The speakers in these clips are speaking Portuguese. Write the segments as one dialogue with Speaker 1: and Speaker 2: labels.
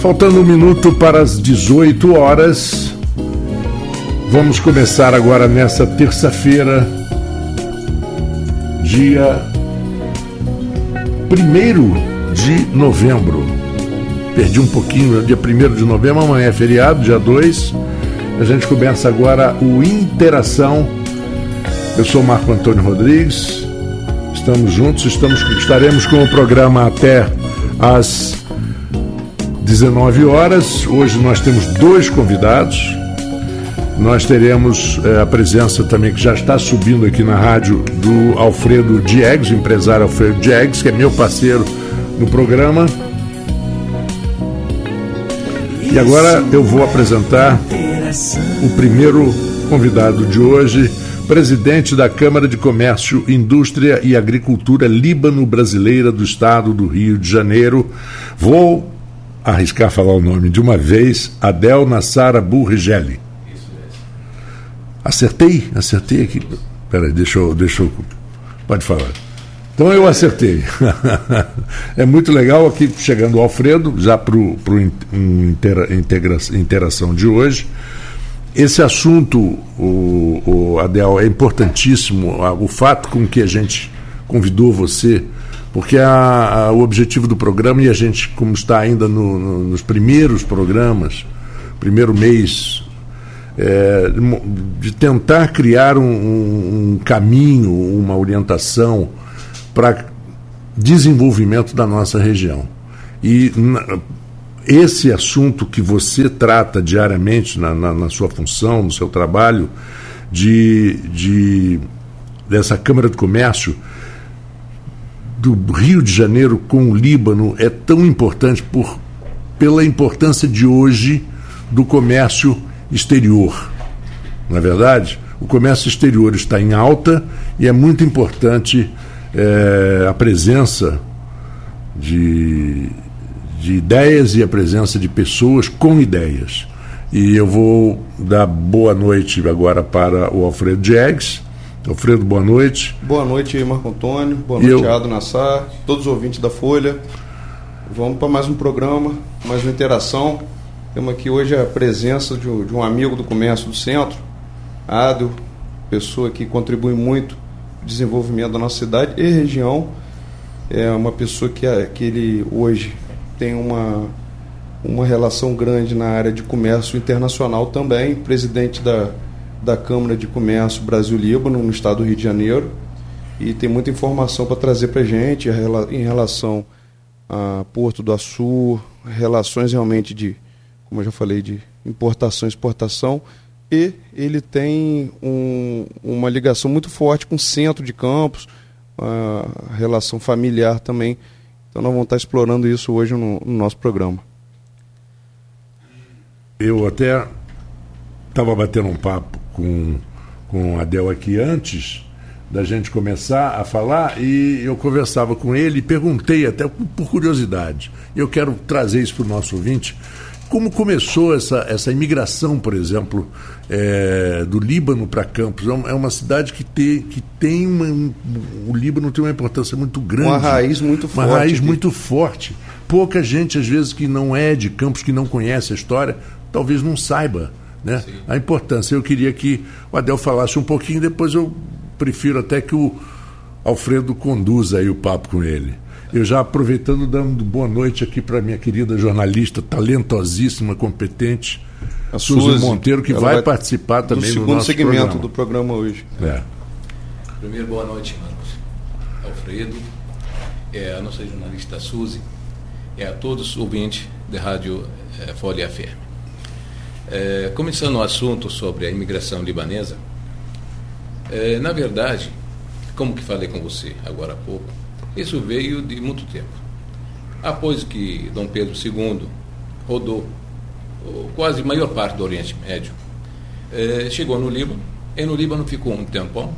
Speaker 1: Faltando um minuto para as 18 horas, vamos começar agora nessa terça-feira, dia 1 de novembro. Perdi um pouquinho, dia 1 de novembro, amanhã é feriado, dia 2. A gente começa agora o Interação. Eu sou Marco Antônio Rodrigues, estamos juntos, estamos, estaremos com o programa até às 19 horas. Hoje nós temos dois convidados. Nós teremos é, a presença também que já está subindo aqui na rádio do Alfredo Diegues, empresário Alfredo Diegues, que é meu parceiro no programa. E agora eu vou apresentar o primeiro convidado de hoje, presidente da Câmara de Comércio, Indústria e Agricultura Líbano-Brasileira do Estado do Rio de Janeiro. Vou arriscar falar o nome de uma vez, Adel Nassara Burrigeli. Acertei? Acertei aqui. Peraí, deixa eu, deixa eu. Pode falar. Então eu acertei. é muito legal aqui chegando o Alfredo, já para o intera, interação de hoje. Esse assunto, o, o Adel, é importantíssimo. O fato com que a gente convidou você porque a, a, o objetivo do programa, e a gente, como está ainda no, no, nos primeiros programas, primeiro mês, é, de tentar criar um, um caminho, uma orientação para desenvolvimento da nossa região. E na, esse assunto que você trata diariamente na, na, na, sua função, no seu trabalho, de, de dessa Câmara de Comércio, do Rio de Janeiro com o Líbano é tão importante por, pela importância de hoje do comércio exterior. Na é verdade, o comércio exterior está em alta e é muito importante é, a presença de, de ideias e a presença de pessoas com ideias. E eu vou dar boa noite agora para o Alfredo Jags Alfredo, boa noite.
Speaker 2: Boa noite, Marco Antônio. Boa noite, eu... Ado Nassar, todos os ouvintes da Folha. Vamos para mais um programa, mais uma interação. Temos aqui hoje a presença de um, de um amigo do comércio do centro, Ado, pessoa que contribui muito para o desenvolvimento da nossa cidade e região. É uma pessoa que, que ele hoje tem uma, uma relação grande na área de comércio internacional também, presidente da da Câmara de Comércio Brasil-Líbano, no estado do Rio de Janeiro, e tem muita informação para trazer para a gente em relação a Porto do Açu, relações realmente de, como eu já falei, de importação e exportação, e ele tem um, uma ligação muito forte com o centro de campos, a relação familiar também. Então nós vamos estar explorando isso hoje no, no nosso programa.
Speaker 1: Eu até estava batendo um papo com, com o Adel aqui antes da gente começar a falar e eu conversava com ele e perguntei até por curiosidade. Eu quero trazer isso para o nosso ouvinte. Como começou essa, essa imigração, por exemplo, é, do Líbano para Campos? É, é uma cidade que tem, que tem uma. O Líbano tem uma importância muito grande.
Speaker 2: Uma raiz muito uma
Speaker 1: forte. Uma raiz muito forte. Pouca gente, às vezes, que não é de Campos, que não conhece a história, talvez não saiba né? a importância. Eu queria que o Adel falasse um pouquinho, depois eu prefiro até que o Alfredo conduza aí o papo com ele. Eu já aproveitando, dando boa noite aqui para minha querida jornalista, talentosíssima, competente, a Suzy, Suzy Monteiro, que vai, vai, participar também do,
Speaker 2: do nosso
Speaker 1: segmento
Speaker 2: programa. do programa hoje.
Speaker 3: É. Primeiro, boa noite, Marcos. Alfredo, é a nossa jornalista Suzy, é a todos os ouvintes da Rádio é, Folha FM. É, começando o assunto sobre a imigração libanesa, é, na verdade, como que falei com você agora há pouco, isso veio de muito tempo. Após que Dom Pedro II rodou quase a maior parte do Oriente Médio, é, chegou no Líbano, e no Líbano ficou um tempão,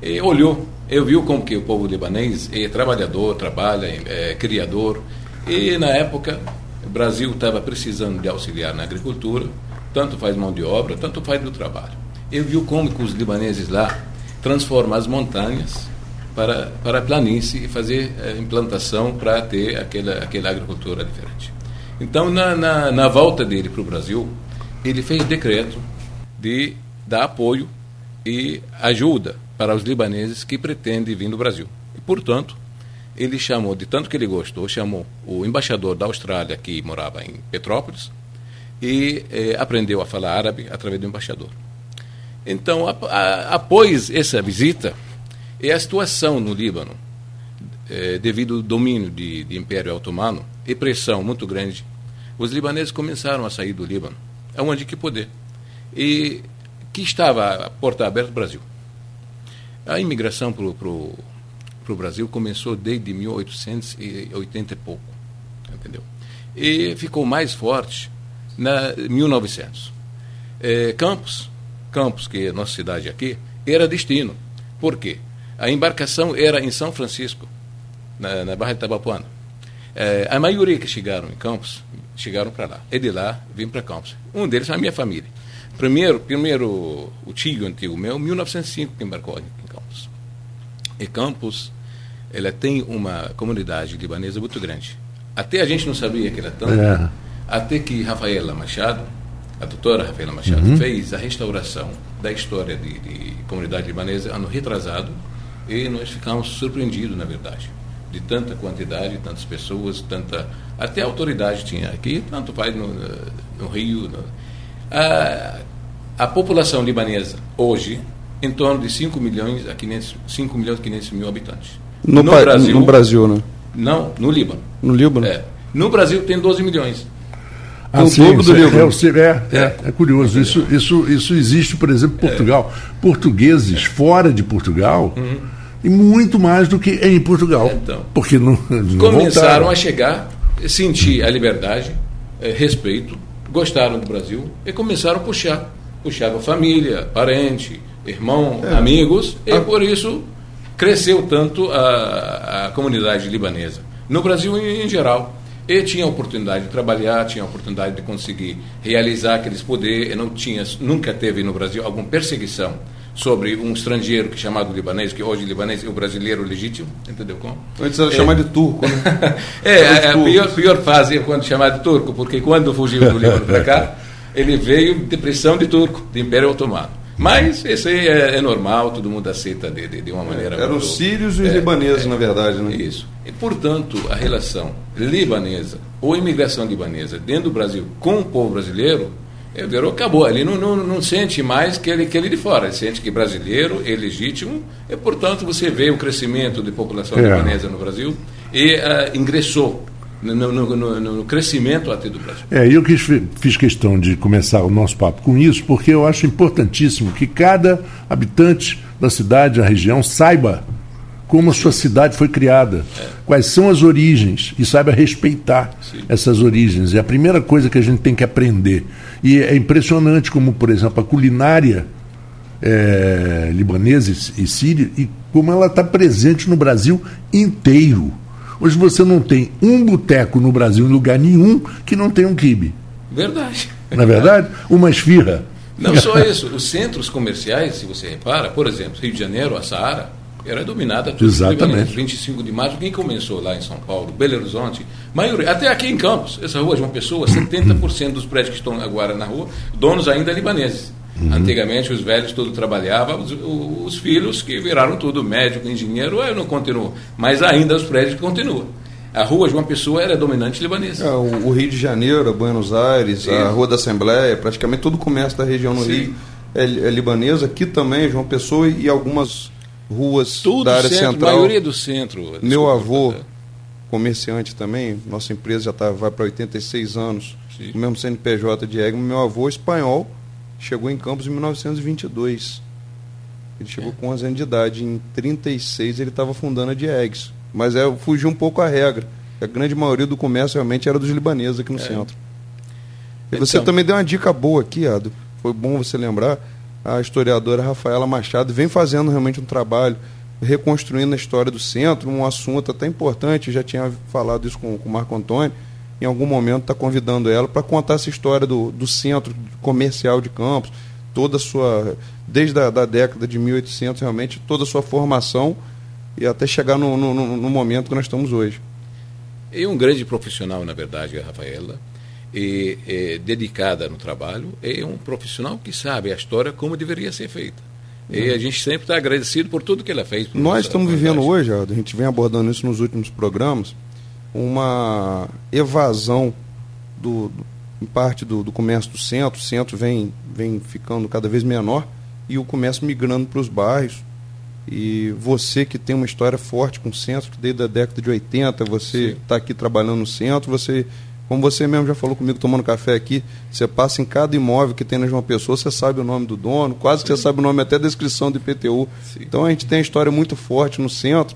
Speaker 3: e olhou, eu viu como que o povo libanês é trabalhador, trabalha, é criador, e na época o Brasil estava precisando de auxiliar na agricultura, tanto faz mão de obra, tanto faz do trabalho. Eu vi como que os libaneses lá transformam as montanhas para, para a planície e fazer é, implantação para ter aquela, aquela agricultura diferente. Então, na, na, na volta dele para o Brasil, ele fez decreto de dar apoio e ajuda para os libaneses que pretendem vir no Brasil. E, portanto, ele chamou, de tanto que ele gostou, chamou o embaixador da Austrália, que morava em Petrópolis, e eh, aprendeu a falar árabe através do embaixador. Então, a, a, após essa visita, e a situação no Líbano, eh, devido ao domínio de, de Império Otomano e pressão muito grande, os libaneses começaram a sair do Líbano, aonde que poder. E que estava a porta aberta do Brasil. A imigração para o Brasil começou desde 1880 e pouco, entendeu? E ficou mais forte na 1900. É, Campos, Campos, que é nossa cidade aqui, era destino. Por quê? A embarcação era em São Francisco, na, na Barra de Tabapuana. É, a maioria que chegaram em Campos, chegaram para lá. E de lá, vim para Campos. Um deles a minha família. Primeiro, primeiro o tio antigo meu, 1905, que embarcou em Campos. E Campos, ela tem uma comunidade libanesa muito grande. Até a gente não sabia que era tanto. É. Até que Rafaela Machado, a doutora Rafaela Machado, uhum. fez a restauração da história de, de comunidade libanesa ano retrasado e nós ficamos surpreendidos, na verdade, de tanta quantidade, tantas pessoas, tanta. Até autoridade tinha aqui, tanto faz no, no Rio. No, a, a população libanesa, hoje, em torno de 5 milhões a 500, 5 milhões e 500 mil habitantes.
Speaker 2: No, no Brasil, no Brasil, né?
Speaker 3: Não, no Líbano.
Speaker 2: No Líbano?
Speaker 3: É. No Brasil tem 12 milhões.
Speaker 1: Ah, sim, dobro do Líbano. É, é, é, é, curioso. Isso, isso, isso existe, por exemplo, em Portugal. Portugueses fora de Portugal. Uhum. E muito mais do que em Portugal. Então, porque não, não
Speaker 3: começaram voltaram. a chegar, sentir a liberdade, respeito, gostaram do Brasil e começaram a puxar. Puxava família, parente, irmão, é. amigos, e ah. por isso cresceu tanto a, a comunidade libanesa. No Brasil em, em geral. E tinha a oportunidade de trabalhar, tinha a oportunidade de conseguir realizar aqueles poderes, e não tinha, nunca teve no Brasil alguma perseguição sobre um estrangeiro que é chamado libanês, que hoje libanês é o brasileiro legítimo, entendeu como?
Speaker 2: Antes era é. chamado de turco, né?
Speaker 3: é, a, pior, pior fase é quando chamado de turco, porque quando fugiu do Líbano para cá, ele veio de pressão de turco, de Império Otomano. Mas isso aí é, é, normal, todo mundo aceita de, de, de uma maneira.
Speaker 2: Eram os sírios e os é, libaneses, é, na verdade, né?
Speaker 3: Isso. E, portanto, a relação libanesa ou imigração libanesa dentro do Brasil com o povo brasileiro é, virou, acabou. Ele não, não, não sente mais que ele, que ele de fora. Ele sente que brasileiro é legítimo e, portanto, você vê o crescimento de população é. libanesa no Brasil e uh, ingressou no, no, no, no, crescimento até do Brasil.
Speaker 1: É, eu quis, fiz questão de começar o nosso papo com isso, porque eu acho importantíssimo que cada habitante da cidade, da região, saiba como a sua cidade foi criada, é. quais são as origens e saiba respeitar Sim. essas origens. É a primeira coisa que a gente tem que aprender. E é impressionante como, por exemplo, a culinária é, libanesa e síria, e como ela está presente no Brasil inteiro. Hoje você não tem um boteco no Brasil, em lugar nenhum, que não tenha um quibe.
Speaker 3: Verdade.
Speaker 1: Não é verdade? Uma esfirra.
Speaker 3: Não só isso, os centros comerciais, se você repara, por exemplo, Rio de Janeiro, a Saara, era dominada
Speaker 1: tudo Exatamente.
Speaker 3: 25 de março, quem começou lá em São Paulo, Belo Horizonte, maioria, até aqui em Campos, essa rua de uma pessoa, 70% dos prédios que estão agora na rua, donos ainda libaneses. Uhum. Antigamente os velhos todos trabalhavam, os, os, filhos que viraram tudo médico, engenheiro, eu não continuo, mas ainda os prédios continuam. A rua uma pessoa era dominante libanesa.
Speaker 2: É, o, o, Rio de Janeiro, Buenos Aires, Sim. a Rua da Assembleia, praticamente todo o comércio da região no Sim. Rio é, é libanesa. Aqui também, João Pessoa e algumas ruas
Speaker 3: Tudo
Speaker 2: da área
Speaker 3: centro,
Speaker 2: central.
Speaker 3: A maioria do centro.
Speaker 2: Desculpa, Meu avô, comerciante também, nossa empresa já tá, vai para 86 anos, Sim. o mesmo CNPJ de Egma. Meu avô, espanhol, chegou em Campos em 1922. Ele chegou é. com 11 anos de idade. Em 36 ele estava fundando a Diegues. Mas é, fugiu um pouco a regra. A grande maioria do comércio realmente era dos libaneses aqui no é. centro. E você então, também deu uma dica boa aqui, Ado. Foi bom você lembrar a historiadora Rafaela Machado vem fazendo realmente um trabalho reconstruindo a história do centro, um assunto até importante, já tinha falado isso com, com o Marco Antônio, em algum momento está convidando ela para contar essa história do, do centro comercial de Campos, toda a sua, desde a da década de 1800, realmente, toda a sua formação e até chegar no, no, no momento que nós estamos hoje.
Speaker 3: E um grande profissional, na verdade, a Rafaela, e, e, dedicada no trabalho, é um profissional que sabe a história como deveria ser feita. E a gente sempre está agradecido por tudo que ela fez.
Speaker 2: Nós estamos vivendo hoje, a gente vem abordando isso nos últimos programas, uma evasão do, do em parte do, do, comércio do centro. O centro vem, vem ficando cada vez menor e o comércio migrando para os bairros. E você que tem uma história forte com o centro, que desde a década de 80 você está aqui trabalhando no centro, você como você mesmo já falou comigo tomando café aqui, você passa em cada imóvel que tem na João Pessoa, você sabe o nome do dono, quase que você sabe o nome até da descrição do IPTU. Sim. Então a gente tem uma história muito forte no centro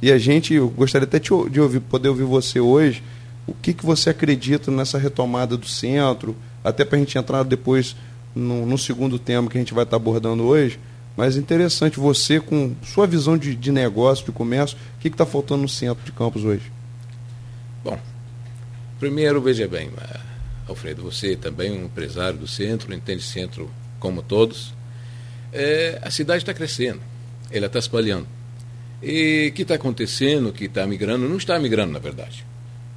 Speaker 2: e a gente, eu gostaria até de ouvir, poder ouvir você hoje, o que, que você acredita nessa retomada do centro, até para a gente entrar depois no, no, segundo tema que a gente vai estar abordando hoje. Mas interessante, você com sua visão de, de negócio, de comércio, o que está faltando no centro de Campos hoje?
Speaker 3: Bom, Primeiro, veja bem, eh, Alfredo, você também um empresário do centro, entende centro como todos. É, a cidade está crescendo, ela está espalhando. E que está acontecendo, que está migrando, não está migrando, na verdade.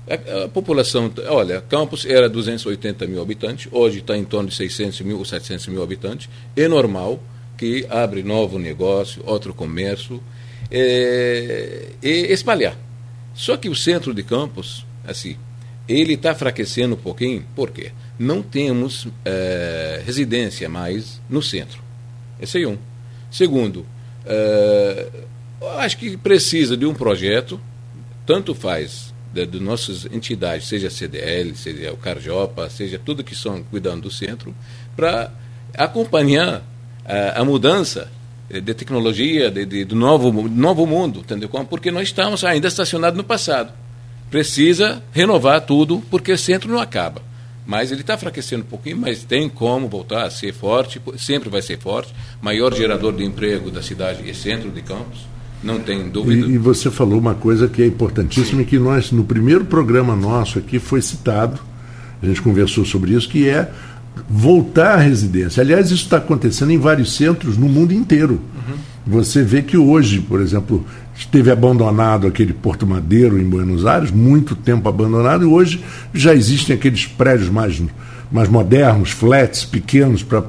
Speaker 3: A, a, população, olha, Campos era 280 mil habitantes, hoje está em torno de 600 mil ou 700 mil habitantes. É normal que abre novo negócio, outro comércio, é, e espalhar. Só que o centro de Campos, assim, ele está enfraquecendo um pouquinho, por quê? Não temos é, residência mais no centro. Esse é um. Segundo, é, acho que precisa de um projeto, tanto faz de, de, nossas entidades, seja a CDL, seja o Carjopa, seja tudo que estão cuidando do centro, para acompanhar a, a, mudança de tecnologia, de, de, do novo, novo mundo, entendeu? Porque nós estamos ainda estacionados no passado precisa renovar tudo, porque o centro não acaba. Mas ele está enfraquecendo um pouquinho, mas tem como voltar a ser forte, sempre vai ser forte. Maior gerador de emprego da cidade e centro de Campos, não tem dúvida.
Speaker 1: E, e você falou uma coisa que é importantíssima, Sim. que nós, no primeiro programa nosso aqui, foi citado, a gente conversou sobre isso, que é voltar à residência. Aliás, isso está acontecendo em vários centros no mundo inteiro. Uhum. Você vê que hoje, por exemplo, esteve abandonado aquele Porto Madeiro em Buenos Aires, muito tempo abandonado, e hoje já existem aqueles prédios mais, mais modernos, flats pequenos para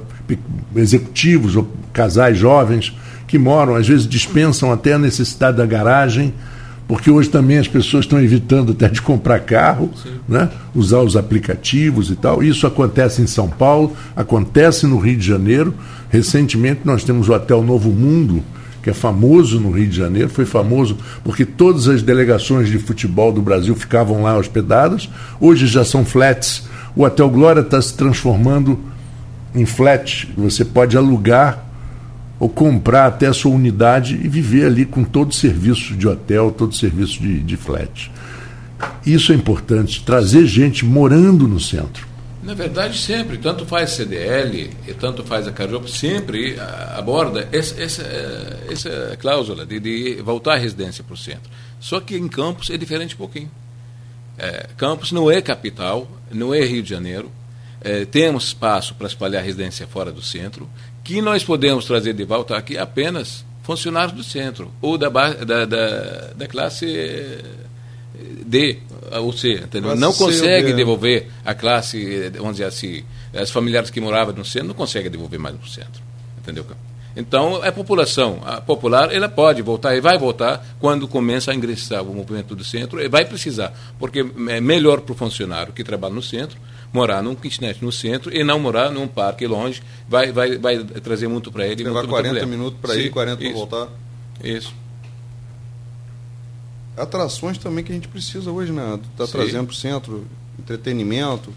Speaker 1: executivos ou casais jovens que moram, às vezes dispensam até a necessidade da garagem, porque hoje também as pessoas estão evitando até de comprar carro, né? usar os aplicativos e tal. Isso acontece em São Paulo, acontece no Rio de Janeiro. Recentemente nós temos o Hotel Novo Mundo, que é famoso no Rio de Janeiro, foi famoso porque todas as delegações de futebol do Brasil ficavam lá hospedadas, hoje já são flats. O Hotel Glória está se transformando em flat, você pode alugar ou comprar até a sua unidade e viver ali com todo o serviço de hotel, todo o serviço de, de flat. Isso é importante, trazer gente morando no centro.
Speaker 3: Na verdade, sempre, tanto faz CDL e tanto faz a Carjopo, sempre aborda essa, essa, essa cláusula de, de voltar a residência para o centro. Só que em Campos é diferente um pouquinho. É, Campos não é capital, não é Rio de Janeiro. É, temos espaço para espalhar residência fora do centro, que nós podemos trazer de volta aqui apenas funcionários do centro ou da, da, da, da classe D ou C, entendeu? não consegue devolver a classe, vamos dizer assim, as familiares que moravam no centro não conseguem devolver mais no centro, entendeu? Então, a população a popular, ela pode voltar e vai voltar quando começa a ingressar o movimento do centro, e vai precisar, porque é melhor para o funcionário que trabalha no centro morar num kitnet no centro e não morar num parque longe, vai, vai, vai trazer muito para ele.
Speaker 2: Levar 40 minutos para ir, 40 para voltar.
Speaker 3: Isso
Speaker 2: atrações também que a gente precisa hoje, né? Está trazendo para o centro entretenimento.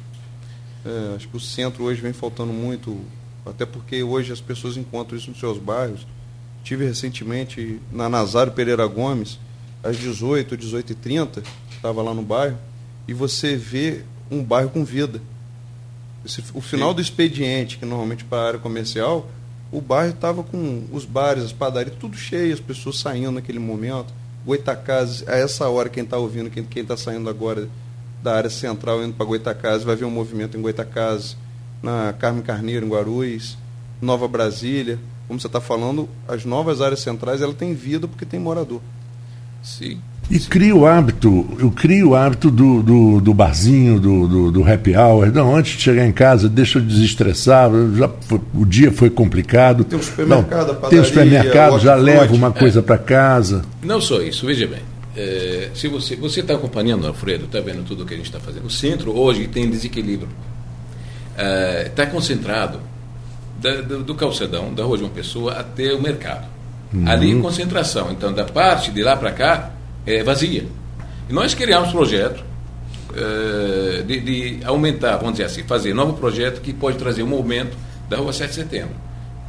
Speaker 2: É, acho que o centro hoje vem faltando muito, até porque hoje as pessoas encontram isso nos seus bairros. Tive recentemente na Nazário Pereira Gomes, às 18, 18 e 30 estava lá no bairro, e você vê um bairro com vida. Esse, o final Sim. do expediente, que normalmente para a área comercial, o bairro estava com os bares, as padarias, tudo cheio, as pessoas saindo naquele momento Goitacazes, a essa hora, quem está ouvindo, quem está saindo agora da área central indo para Goitacazes, vai ver um movimento em Goitacazes, na Carme Carneiro, em Guarulhos, Nova Brasília. Como você está falando, as novas áreas centrais ela tem vida porque tem morador.
Speaker 3: Sim.
Speaker 1: E cria o hábito, eu crio o hábito do, do, do barzinho, do, do, do, happy hour. Não, antes de chegar em casa, deixa eu desestressar. Já, o dia foi complicado.
Speaker 2: Tem um supermercado,
Speaker 1: Não, Tem um supermercado, já levo uma coisa é. para casa.
Speaker 3: Não só isso, veja bem. É, se você você está acompanhando, Alfredo, está vendo tudo o que a gente está fazendo. O centro hoje tem desequilíbrio. Está é, concentrado da, do, do calçadão, da Rua João Pessoa até o mercado. Uhum. Ali concentração. Então, da parte de lá para cá, é vazia. E nós criamos um projeto é, de, de, aumentar, vamos dizer assim, fazer novo projeto que pode trazer um movimento da Rua 7 de Setembro,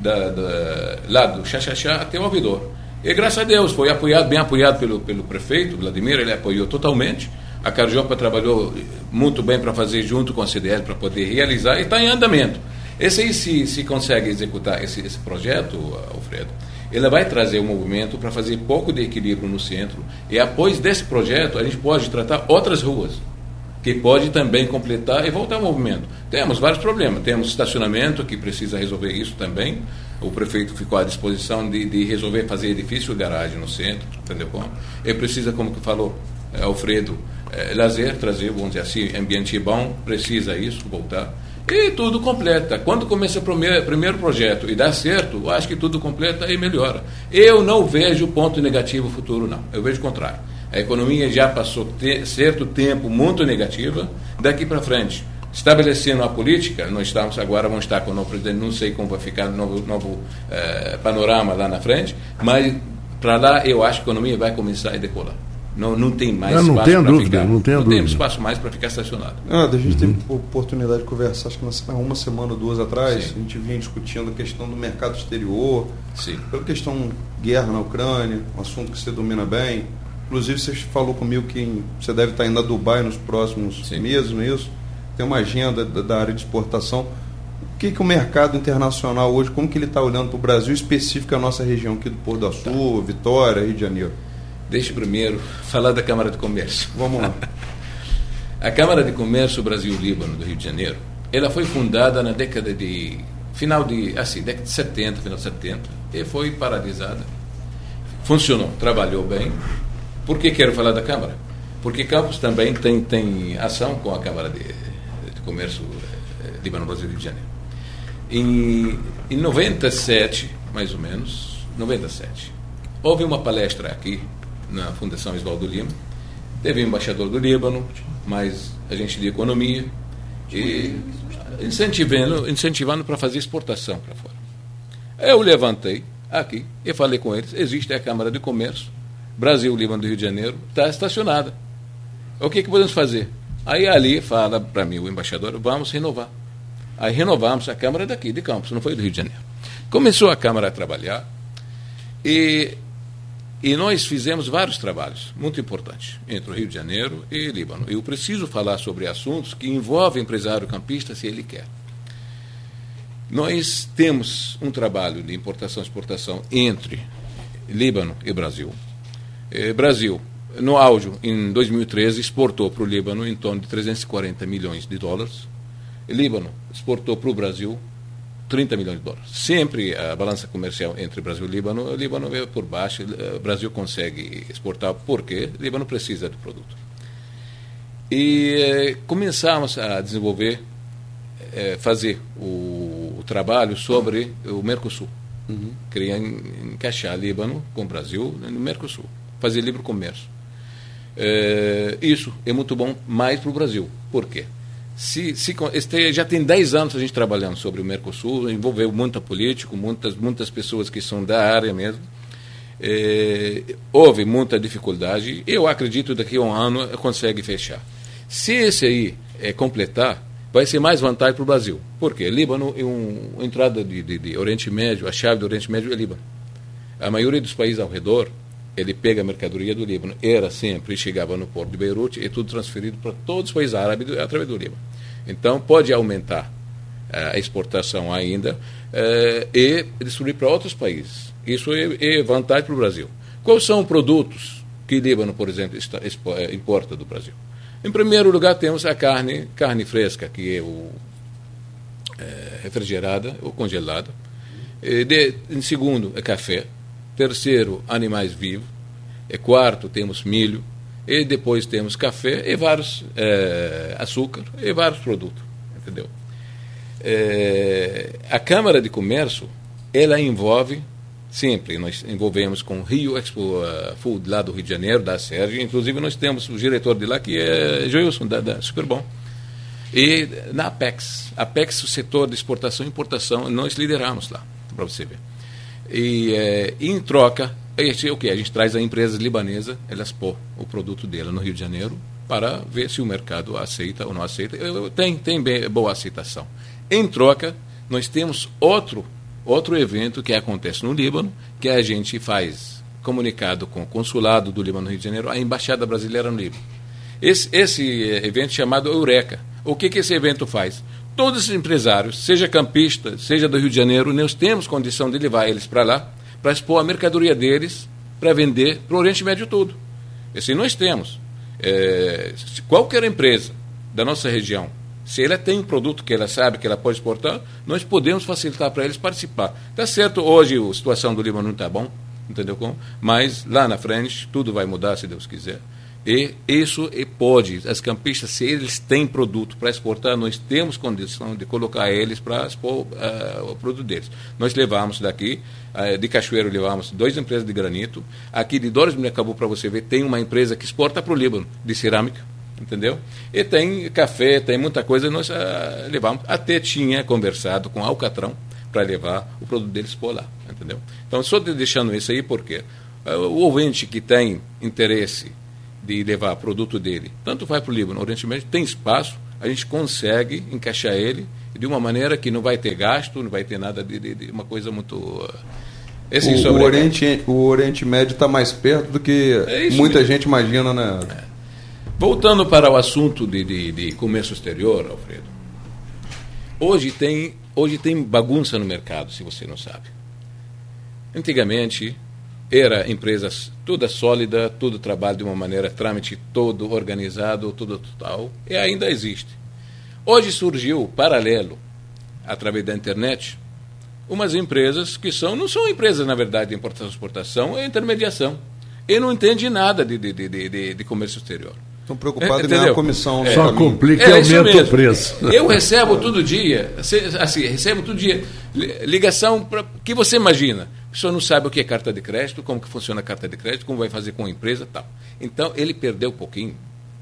Speaker 3: da, da, lá do Xaxaxá até o ouvidor. E graças a Deus foi apoiado, bem apoiado pelo, pelo prefeito, Vladimir, ele apoiou totalmente. A Carjopa trabalhou muito bem para fazer junto com a CDL para poder realizar e está em andamento. Esse aí, se, se consegue executar esse, esse projeto, Alfredo, ele vai trazer o um movimento para fazer pouco de equilíbrio no centro. E após desse projeto, a gente pode tratar outras ruas, que pode também completar e voltar ao movimento. Temos vários problemas. Temos estacionamento, que precisa resolver isso também. O prefeito ficou à disposição de, de resolver fazer edifício garagem no centro, entendeu como? E precisa, como que falou é, Alfredo, é, lazer, trazer, vamos dizer assim, ambiente bom, precisa isso, voltar. E tudo completa. Quando começa o primeiro, projeto e dá certo, acho que tudo completa e melhora. Eu não vejo ponto negativo futuro, não. Eu vejo o contrário. A economia já passou te, certo tempo muito negativa. Daqui para frente, estabelecendo a política, nós estamos agora, vamos estar com o novo presidente, não sei como vai ficar o novo, novo eh, panorama lá na frente, mas para lá eu acho que a economia vai começar a decolar. Não, não tem mais
Speaker 1: não,
Speaker 3: não
Speaker 1: espaço para ficar. Não,
Speaker 3: não
Speaker 1: dúvida.
Speaker 3: tem espaço mais para ficar estacionado.
Speaker 2: Ah, a gente uhum. teve oportunidade de conversar, acho que uma semana ou duas atrás, Sim. a gente vinha discutindo a questão do mercado exterior,
Speaker 3: Sim.
Speaker 2: pela questão guerra na Ucrânia, um assunto que você domina bem. Inclusive, você falou comigo que você deve estar indo a Dubai nos próximos Sim. meses, não é isso? Tem uma agenda da, da área de exportação. O que, que o mercado internacional hoje, como que ele está olhando para o Brasil, específico a nossa região aqui do Porto do Sul, tá. Vitória, Rio de Janeiro?
Speaker 3: Deixe primeiro falar da Câmara de Comércio.
Speaker 2: Vamos lá.
Speaker 3: A Câmara de Comércio Brasil-Líbano do Rio de Janeiro, ela foi fundada na década de final de assim, década de 70, final de 70, e foi paralisada. Funcionou, trabalhou bem. Por que quero falar da Câmara? Porque Campos também tem, tem ação com a Câmara de, de Comércio eh, Líbano-Brasil Rio de Janeiro. Em, em 97, mais ou menos, 97, houve uma palestra aqui na Fundação Oswaldo Lima. Teve o embaixador do Líbano, mais agente de economia, e incentivando, incentivando para fazer exportação para fora. Eu levantei aqui e falei com eles: existe a Câmara de Comércio, Brasil, Líbano do Rio de Janeiro, está estacionada. O que, que podemos fazer? Aí ali fala para mim o embaixador: vamos renovar. Aí renovamos a Câmara daqui, de Campos, não foi do Rio de Janeiro. Começou a Câmara a trabalhar e e nós fizemos vários trabalhos muito importantes entre o Rio de Janeiro e Líbano. Eu preciso falar sobre assuntos que envolvem o empresário campista se ele quer. Nós temos um trabalho de importação e exportação entre Líbano e Brasil. Eh, Brasil, no auge, em 2013, exportou para o Líbano em torno de 340 milhões de dólares. Líbano exportou para o Brasil 30 milhões de dólares. Sempre a balança comercial entre Brasil e Líbano, o Líbano veio por baixo, o Brasil consegue exportar porque o Líbano precisa do produto. E eh, começamos a desenvolver, eh, fazer o, o, trabalho sobre o Mercosul. Uhum. Queria encaixar Líbano com o Brasil no Mercosul, fazer livre comércio. Eh, isso é muito bom mais para o Brasil. Por quê? Se, se este, já tem 10 anos a gente trabalhando sobre o Mercosul, envolveu muita política, muitas, muitas pessoas que são da área mesmo. É, houve muita dificuldade. Eu acredito daqui a um ano consegue fechar. Se esse aí é, completar, vai ser mais vantagem para o Brasil. Por quê? Líbano é um, uma entrada de, de, de Oriente Médio, a chave do Oriente Médio é Líbano. A maioria dos países ao redor ele pega a mercadoria do Líbano. Era sempre, chegava no porto de Beirute e tudo transferido para todos os países árabes através do Líbano. Então, pode aumentar eh, a exportação ainda eh, e distribuir para outros países. Isso é, é vantagem para o Brasil. Quais são os produtos que o Líbano, por exemplo, eh, importa do Brasil? Em primeiro lugar, temos a carne, carne fresca, que é o refrigerada ou congelada. De, em segundo, é café terceiro, animais vivos, E quarto, temos milho. E depois temos café e vários é, açúcar e vários produtos. Entendeu? É, a Câmara de Comércio, ela envolve sempre, nós envolvemos com Rio Expo uh, Food, lá do Rio de Janeiro, da Sérgio, inclusive nós temos o diretor de lá, que é Joilson, da, da Super Bom. E na Apex, Apex, o setor de exportação e importação, nós lideramos lá, para você ver. E é, em troca, é o que? A gente traz a empresa libanesa, elas pôr o produto dela no Rio de Janeiro para ver se o mercado aceita ou não aceita. Tem, tem bem, boa aceitação. Em troca, nós temos outro, outro evento que acontece no Líbano, que a gente faz comunicado com o consulado do Líbano no Rio de Janeiro, a Embaixada Brasileira no Líbano. Esse, esse evento chamado Eureka. O que, que esse evento faz? Todos os empresários, seja campista, seja do Rio de Janeiro, nós temos condição de levar eles para lá, para expor a mercadoria deles, para vender para o Oriente Médio todo. Assim nós temos. É, qualquer empresa da nossa região, se ela tem um produto que ela sabe que ela pode exportar, nós podemos facilitar para eles participar. Está certo, hoje a situação do Líbano não está bom, entendeu? Mas lá na frente tudo vai mudar, se Deus quiser. E isso e pode, as campistas, se eles têm produto para exportar, nós temos condição de colocar eles para expor uh, o produto deles. Nós levamos daqui, uh, de Cachoeiro levamos duas empresas de granito, aqui de Dores Minecabu, para você ver, tem uma empresa que exporta para o Líbano, de cerâmica, entendeu? E tem café, tem muita coisa, nós uh, levamos. Até tinha conversado com Alcatrão para levar o produto deles por lá, entendeu? Então, só deixando isso aí, porque o ouvinte que tem interesse de levar produto dele, tanto vai para o Líbano, Oriente Médio, tem espaço, a gente consegue encaixar ele de uma maneira que não vai ter gasto, não vai ter nada de, de, de uma coisa muito.
Speaker 2: Esse o, o, Oriente, o Oriente Médio está mais perto do que é muita mesmo. gente imagina, né? É.
Speaker 3: Voltando para o assunto de, de, de comércio exterior, Alfredo. Hoje tem, hoje tem bagunça no mercado, se você não sabe. Antigamente, era empresas toda sólida, tudo trabalho de uma maneira, trâmite todo organizado, tudo total, e ainda existe. Hoje surgiu, paralelo, através da internet, umas empresas que são, não são empresas, na verdade, de importação e exportação, é intermediação. E não entende nada de, de, de, de, de comércio exterior.
Speaker 2: Estão preocupados em ganhar comissão.
Speaker 1: É, Só complica é, e aumenta o preço.
Speaker 3: Eu recebo todo dia, assim, recebo todo dia ligação pra, que você imagina pessoa não sabe o que é carta de crédito, como que funciona a carta de crédito, como vai fazer com a empresa tal. Então, ele perdeu um pouquinho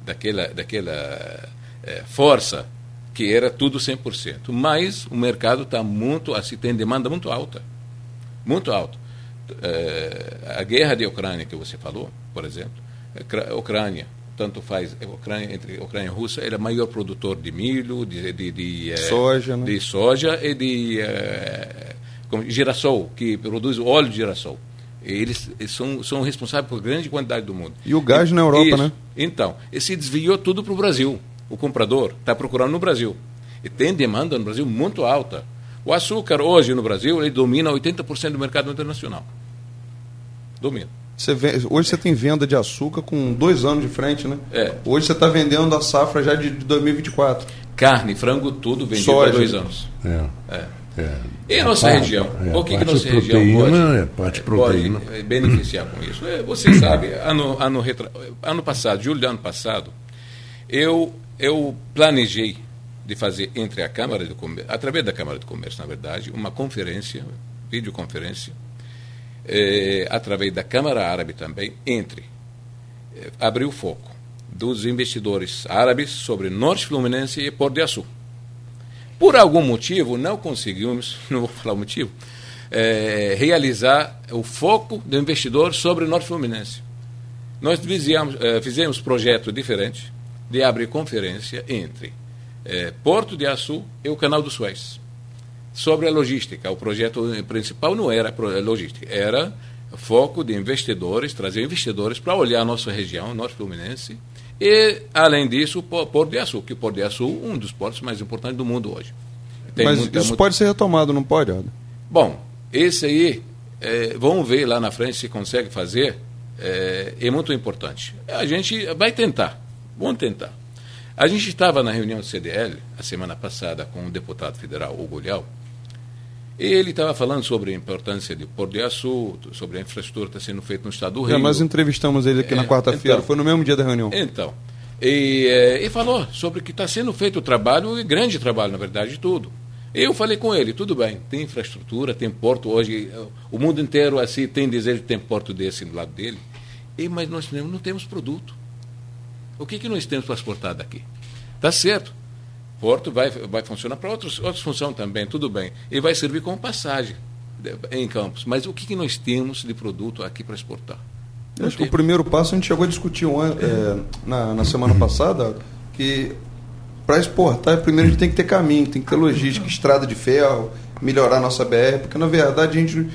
Speaker 3: daquela, daquela é, força que era tudo 100%. Mas o mercado está muito, assim, tem demanda muito alta. Muito alta. É, a guerra da Ucrânia que você falou, por exemplo, a Ucrânia, tanto faz a Ucrânia, entre a Ucrânia e a Rússia, é o maior produtor de milho, de, de, de,
Speaker 2: soja, né?
Speaker 3: de soja e de girassol, que produz óleo de girassol. Eles, eles são, são responsáveis por grande quantidade do mundo.
Speaker 2: E o gás na Europa, Isso. né?
Speaker 3: Então, esse desviou tudo para o Brasil. O comprador está procurando no Brasil. E tem demanda no Brasil muito alta. O açúcar, hoje no Brasil, ele domina 80% do mercado internacional. Domina.
Speaker 2: Você vê, hoje você tem venda de açúcar com dois anos de frente, né?
Speaker 3: É.
Speaker 2: Hoje você está vendendo a safra já de 2024.
Speaker 3: Carne, frango, tudo vendido há dois anos.
Speaker 1: É. é.
Speaker 3: É, e a nossa região? É, o que, que nossa região pode, é, parte proteína. pode beneficiar com isso? É, você sabe, ano, ano, retra... ano passado, julho do ano passado, eu, eu planejei de fazer entre a Câmara de Comércio, através da Câmara de Comércio, na verdade, uma conferência, videoconferência, é, através da Câmara Árabe também, entre é, abrir o foco dos investidores árabes sobre Norte Fluminense e Porto de Açúcar por algum motivo, não conseguimos, não vou falar o motivo, é, realizar o foco do investidor sobre o Norte Fluminense. Nós fizemos, é, fizemos projeto diferente de abrir conferência entre é, Porto de Açu e o Canal do Suez sobre a logística. O projeto principal não era logística, era foco de investidores, trazer investidores para olhar a nossa região, Norte Fluminense, e, além disso, o Porto de Açu, que o Porto de Açu é um dos portos mais importantes do mundo hoje.
Speaker 2: Tem Mas muita, isso muita... pode ser retomado, não pode, Aldo?
Speaker 3: Bom, esse aí, é, vamos ver lá na frente se consegue fazer, é, é muito importante. A gente vai tentar, vamos tentar. A gente estava na reunião do CDL, a semana passada, com o deputado federal, Hugo Leal, Ele estava falando sobre a importância de Porto de Açu, sobre a infraestrutura que está sendo feita no estado do Rio. É,
Speaker 2: nós entrevistamos ele aqui é, na quarta-feira, então, foi no mesmo dia da reunião.
Speaker 3: Então, e, é, e falou sobre que está sendo feito o trabalho, e grande trabalho, na verdade, de tudo. Eu falei com ele, tudo bem, tem infraestrutura, tem porto hoje, o mundo inteiro assim tem desejo de ter porto desse do lado dele, e, mas nós não temos produto. O que, que nós temos para exportar daqui? Está certo, porto vai, vai funcionar para outras, outras funções também, tudo bem. E vai servir como passagem em Campos. Mas o que, que nós temos de produto aqui para exportar?
Speaker 2: Não Acho que o primeiro passo a gente chegou a discutir é, na, na semana passada que para exportar, primeiro a gente tem que ter caminho, tem que ter logística, estrada de ferro, melhorar a nossa BR, porque na verdade a gente.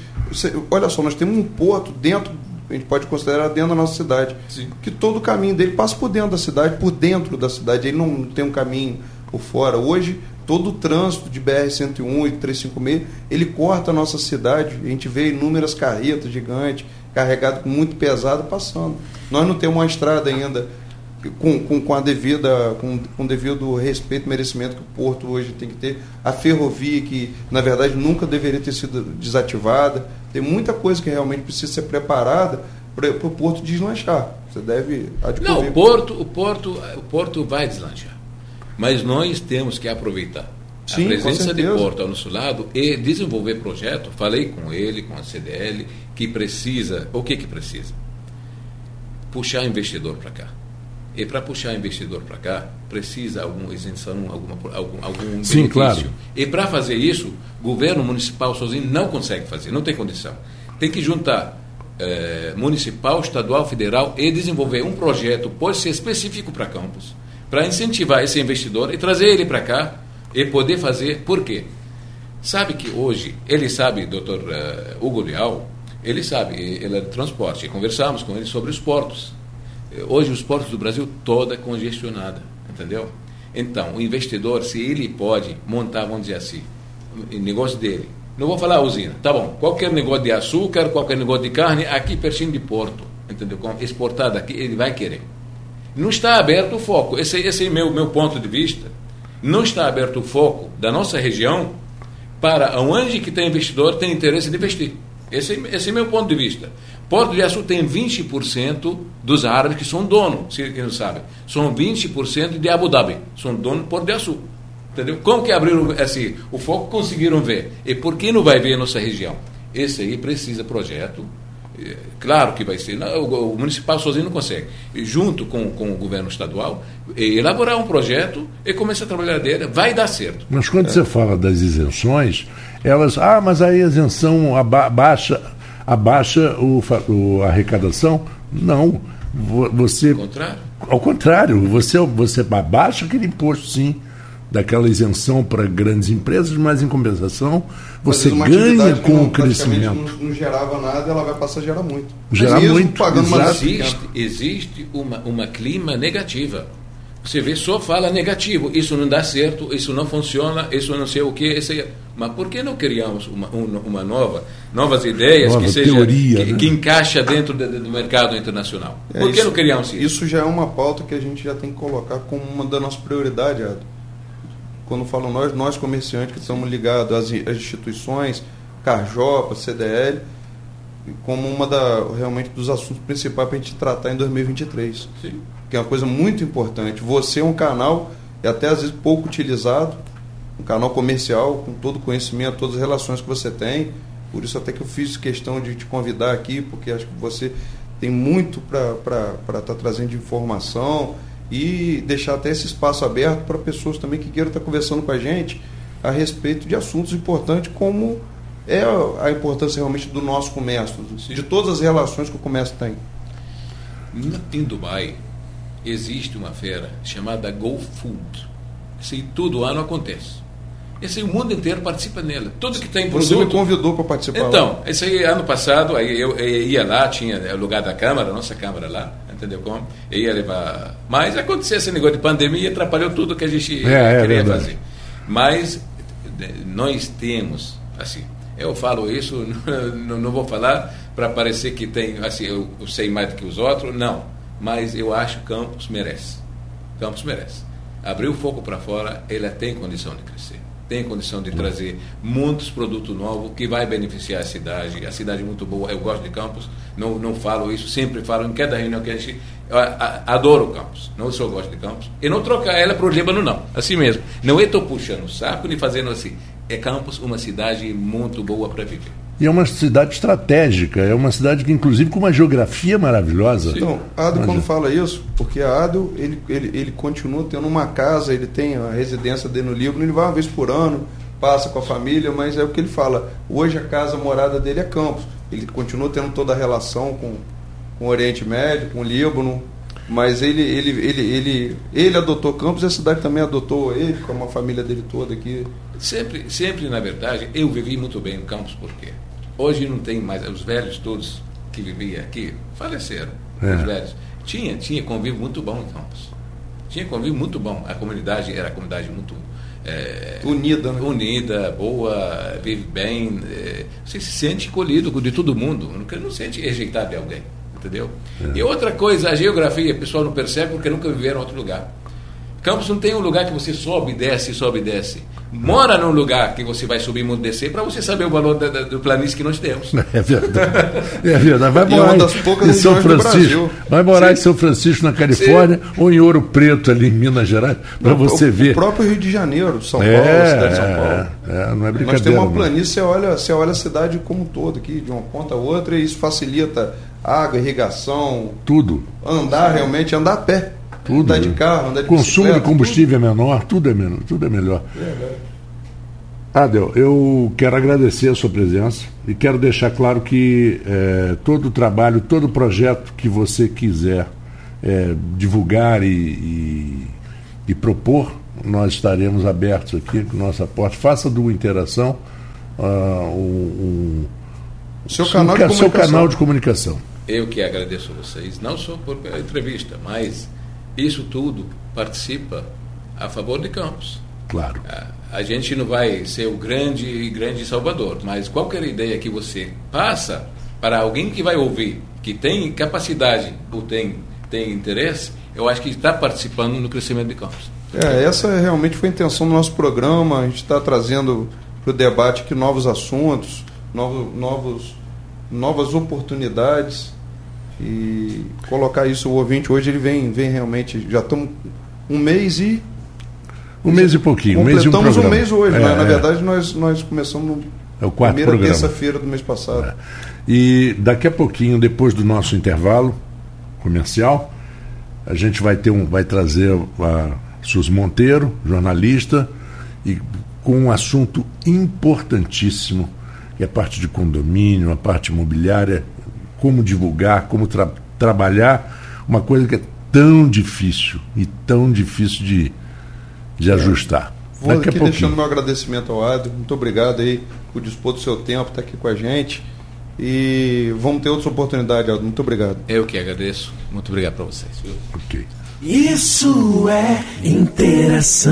Speaker 2: Olha só, nós temos um porto dentro, a gente pode considerar dentro da nossa cidade, Sim. que todo o caminho dele passa por dentro da cidade, por dentro da cidade, ele não tem um caminho por fora. Hoje, todo o trânsito de BR-101 e 356, ele corta a nossa cidade. A gente vê inúmeras carretas gigantes, carregadas com muito pesado, passando. Nós não temos uma estrada ainda com, com, com a devida, com, com devido respeito e merecimento que o Porto hoje tem que ter. A ferrovia, que na verdade nunca deveria ter sido desativada. Tem muita coisa que realmente precisa ser preparada para o Porto deslanchar. Você deve
Speaker 3: adquirir. Não, o Porto, o Porto, o Porto vai deslanchar. Mas nós temos que aproveitar Sim, a presença de Porto ao nosso lado e desenvolver projeto. Falei com ele, com a CDL, que precisa, o que que precisa? Puxar investidor para cá. E para puxar investidor para cá, precisa alguma isenção, alguma, algum, algum
Speaker 1: Sim, benefício. Claro.
Speaker 3: E para fazer isso, governo municipal sozinho não consegue fazer, não tem condição. Tem que juntar eh, municipal, estadual, federal e desenvolver um projeto, pode ser específico para campos, para incentivar esse investidor e trazer ele para cá e poder fazer. Por quê? Sabe que hoje, ele sabe, doutor uh, Hugo Leal, ele sabe, ele é de transporte, conversamos com ele sobre os portos. Hoje os portos do Brasil toda congestionada, entendeu? Então, o investidor, se ele pode montar, vamos dizer assim, o negócio dele, não vou falar usina, tá bom, qualquer negócio de açúcar, qualquer negócio de carne, aqui pertinho de porto, entendeu? Exportado aqui, ele vai querer. Não está aberto o foco. Esse, esse é meu, meu ponto de vista. Não está aberto o foco da nossa região para onde que tem investidor tem interesse de investir. Esse, esse é meu ponto de vista. Porto de Açu tem 20% dos árabes que são donos, se quem não sabe. São 20% de Abu Dhabi. São donos do Porto de Açu. Entendeu? Como que abriram assim, o foco conseguiram ver? E por que não vai ver a nossa região? Esse aí precisa projeto, Claro que vai ser. O, municipal sozinho não consegue. Junto com, com o governo estadual, elaborar um projeto e começar a trabalhar dele, vai dar certo.
Speaker 1: Mas quando é. você fala das isenções, elas. Ah, mas a isenção abaixa, abaixa o, o, a arrecadação? Não. Você. Ao contrário. Ao contrário, você, você abaixa aquele imposto, sim daquela isenção para grandes empresas, mas em compensação você ganha com não, o crescimento.
Speaker 2: Não, não, gerava nada, ela vai passar a gerar muito.
Speaker 1: Gerar muito.
Speaker 3: Pagando uma existe, existe uma, uma clima negativa. Você vê, só fala negativo. Isso não dá certo, isso não funciona, isso não sei o que. É... Mas por que não criamos uma, uma nova, novas ideias nova que seja teoria, que, né? que, encaixa dentro do, do mercado internacional? É, por que isso, não criamos isso?
Speaker 2: Isso já é uma pauta que a gente já tem que colocar como uma da nossa prioridade, Ado quando falo nós, nós comerciantes que estamos ligados às, às instituições, Carjopa, CDL, como uma da realmente dos assuntos principais para a gente tratar em 2023. Sim. Que é uma coisa muito importante. Você é um canal, e até às vezes pouco utilizado, um canal comercial, com todo o conhecimento, todas as relações que você tem. Por isso até que eu fiz questão de te convidar aqui, porque acho que você tem muito para estar tá trazendo de informação e deixar até esse espaço aberto para pessoas também que queiram estar conversando com a gente a respeito de assuntos importantes como é a importância realmente do nosso comércio, Sim. de todas as relações que o comércio tem.
Speaker 3: Em Dubai existe uma feira chamada Go Food. Isso aí todo ano acontece. Esse aí, o mundo inteiro participa nela. Tudo que tem
Speaker 2: produto. Você me convidou para participar.
Speaker 3: Então, lá. esse aí ano passado, aí eu, eu ia lá, tinha o lugar da Câmara, nossa Câmara lá entendeu como? Eu ia levar. Mas aconteceu esse negócio de pandemia e atrapalhou tudo que a gente é, é queria é fazer. Mas nós temos, assim, eu falo isso, não, não vou falar para parecer que tem, assim, eu, eu, sei mais do que os outros, não. Mas eu acho que Campos merece. Campos merece. Abrir o foco para fora, ele tem condição de crescer. Tem condição de trazer muitos produtos novos que vai beneficiar a cidade. A cidade é muito boa, eu gosto de Campos, não, não falo isso, sempre falo em cada reunião que a gente. Adoro Campos, não só gosto de Campos. E não trocar ela para o Líbano, não. Assim mesmo. Não estou puxando o saco nem fazendo assim. É Campos uma cidade muito boa para viver.
Speaker 1: E é uma cidade estratégica, é uma cidade que, inclusive, com uma geografia maravilhosa.
Speaker 2: Então, Ado, quando fala isso, porque a Ado, ele, ele, ele continua tendo uma casa, ele tem a residência dele no Líbano, ele vai uma vez por ano, passa com a família, mas é o que ele fala. Hoje a casa, a morada dele é Campos. Ele continua tendo toda a relação com, com o Oriente Médio, com o Líbano, mas ele, ele, ele, ele, ele adotou Campos e a cidade também adotou ele, com a família dele toda aqui.
Speaker 3: Sempre, sempre, na verdade, eu vivi muito bem em Campos, por quê? Hoje não tem mais, os velhos todos que viviam aqui faleceram, é. os velhos. Tinha, tinha convívio muito bom em Campos. Tinha convívio muito bom. A comunidade era a comunidade muito é,
Speaker 2: unida, né?
Speaker 3: unida, boa, vive bem. É, você se sente colhido de todo mundo, não, não sente rejeitado de alguém, entendeu? É. E outra coisa, a geografia, o pessoal não percebe porque nunca viveram em outro lugar. Campos não tem um lugar que você sobe, desce, sobe, desce mora num lugar que você vai subir e muito descer para você saber o valor da, da, do planície que nós temos.
Speaker 1: É verdade. É verdade. Vai morar em, em São Francisco. Vai morar Sim. em São Francisco, na Califórnia, Sim. ou em Ouro Preto, ali em Minas Gerais, para você
Speaker 2: o,
Speaker 1: ver.
Speaker 2: O próprio Rio de Janeiro, São é, Paulo, cidade de São Paulo.
Speaker 1: É, não é brincadeira.
Speaker 2: Nós temos uma planície, você olha, você olha a cidade como um todo aqui, de uma ponta a outra, e isso facilita água, irrigação.
Speaker 1: Tudo.
Speaker 2: Andar realmente, andar a pé.
Speaker 1: Tudo.
Speaker 2: Andar de carro, andar de
Speaker 1: Consumo de combustível tudo. é menor, tudo é menor, tudo é melhor. É, Adel, eu quero agradecer a sua presença e quero deixar claro que é, todo o trabalho, todo o projeto que você quiser é, divulgar e, e, e, propor, nós estaremos abertos aqui com nossa porta. Faça do Interação uh, um, um, seu, canal um, seu canal de comunicação.
Speaker 3: Eu que agradeço a vocês, não só por entrevista, mas isso tudo participa a favor de Campos.
Speaker 1: Claro.
Speaker 3: A, a gente não vai ser o grande grande Salvador, mas qualquer ideia que você passa para alguém que vai ouvir, que tem capacidade ou tem, tem interesse, eu acho que está participando no crescimento de Campos.
Speaker 2: É, essa realmente foi a intenção do nosso programa. A gente está trazendo para o debate aqui novos assuntos, novos, novos, novas oportunidades e colocar isso o ouvinte hoje ele vem vem realmente já estamos um mês e
Speaker 1: um mês e pouquinho um mês e um, programa.
Speaker 2: um mês hoje é, na, na, verdade nós nós começamos no
Speaker 1: é o quarto
Speaker 2: primeira terça-feira do mês passado é.
Speaker 1: e daqui a pouquinho depois do nosso intervalo comercial a gente vai ter um vai trazer a Sus Monteiro jornalista e com um assunto importantíssimo que é a parte de condomínio a parte imobiliária como divulgar, como tra trabalhar uma coisa que é tão difícil e tão difícil de, de é. ajustar.
Speaker 2: Vou Daqui aqui deixando meu agradecimento ao Adrio, muito obrigado aí por dispor do seu tempo, estar aqui com a gente. E vamos ter outras oportunidades, Aldo. Muito obrigado.
Speaker 3: Eu que agradeço. Muito obrigado para vocês.
Speaker 1: Ok.
Speaker 4: Isso é interação.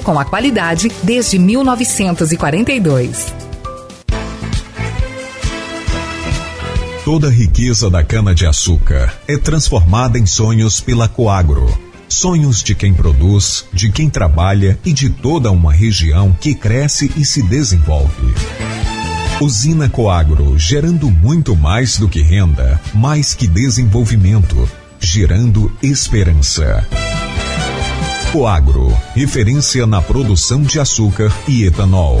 Speaker 5: com a qualidade desde 1942.
Speaker 6: Toda a riqueza da cana-de-açúcar é transformada em sonhos pela Coagro. Sonhos de quem produz, de quem trabalha e de toda uma região que cresce e se desenvolve. Usina Coagro, gerando muito mais do que renda, mais que desenvolvimento, gerando esperança. Coagro, referência na produção de açúcar e etanol.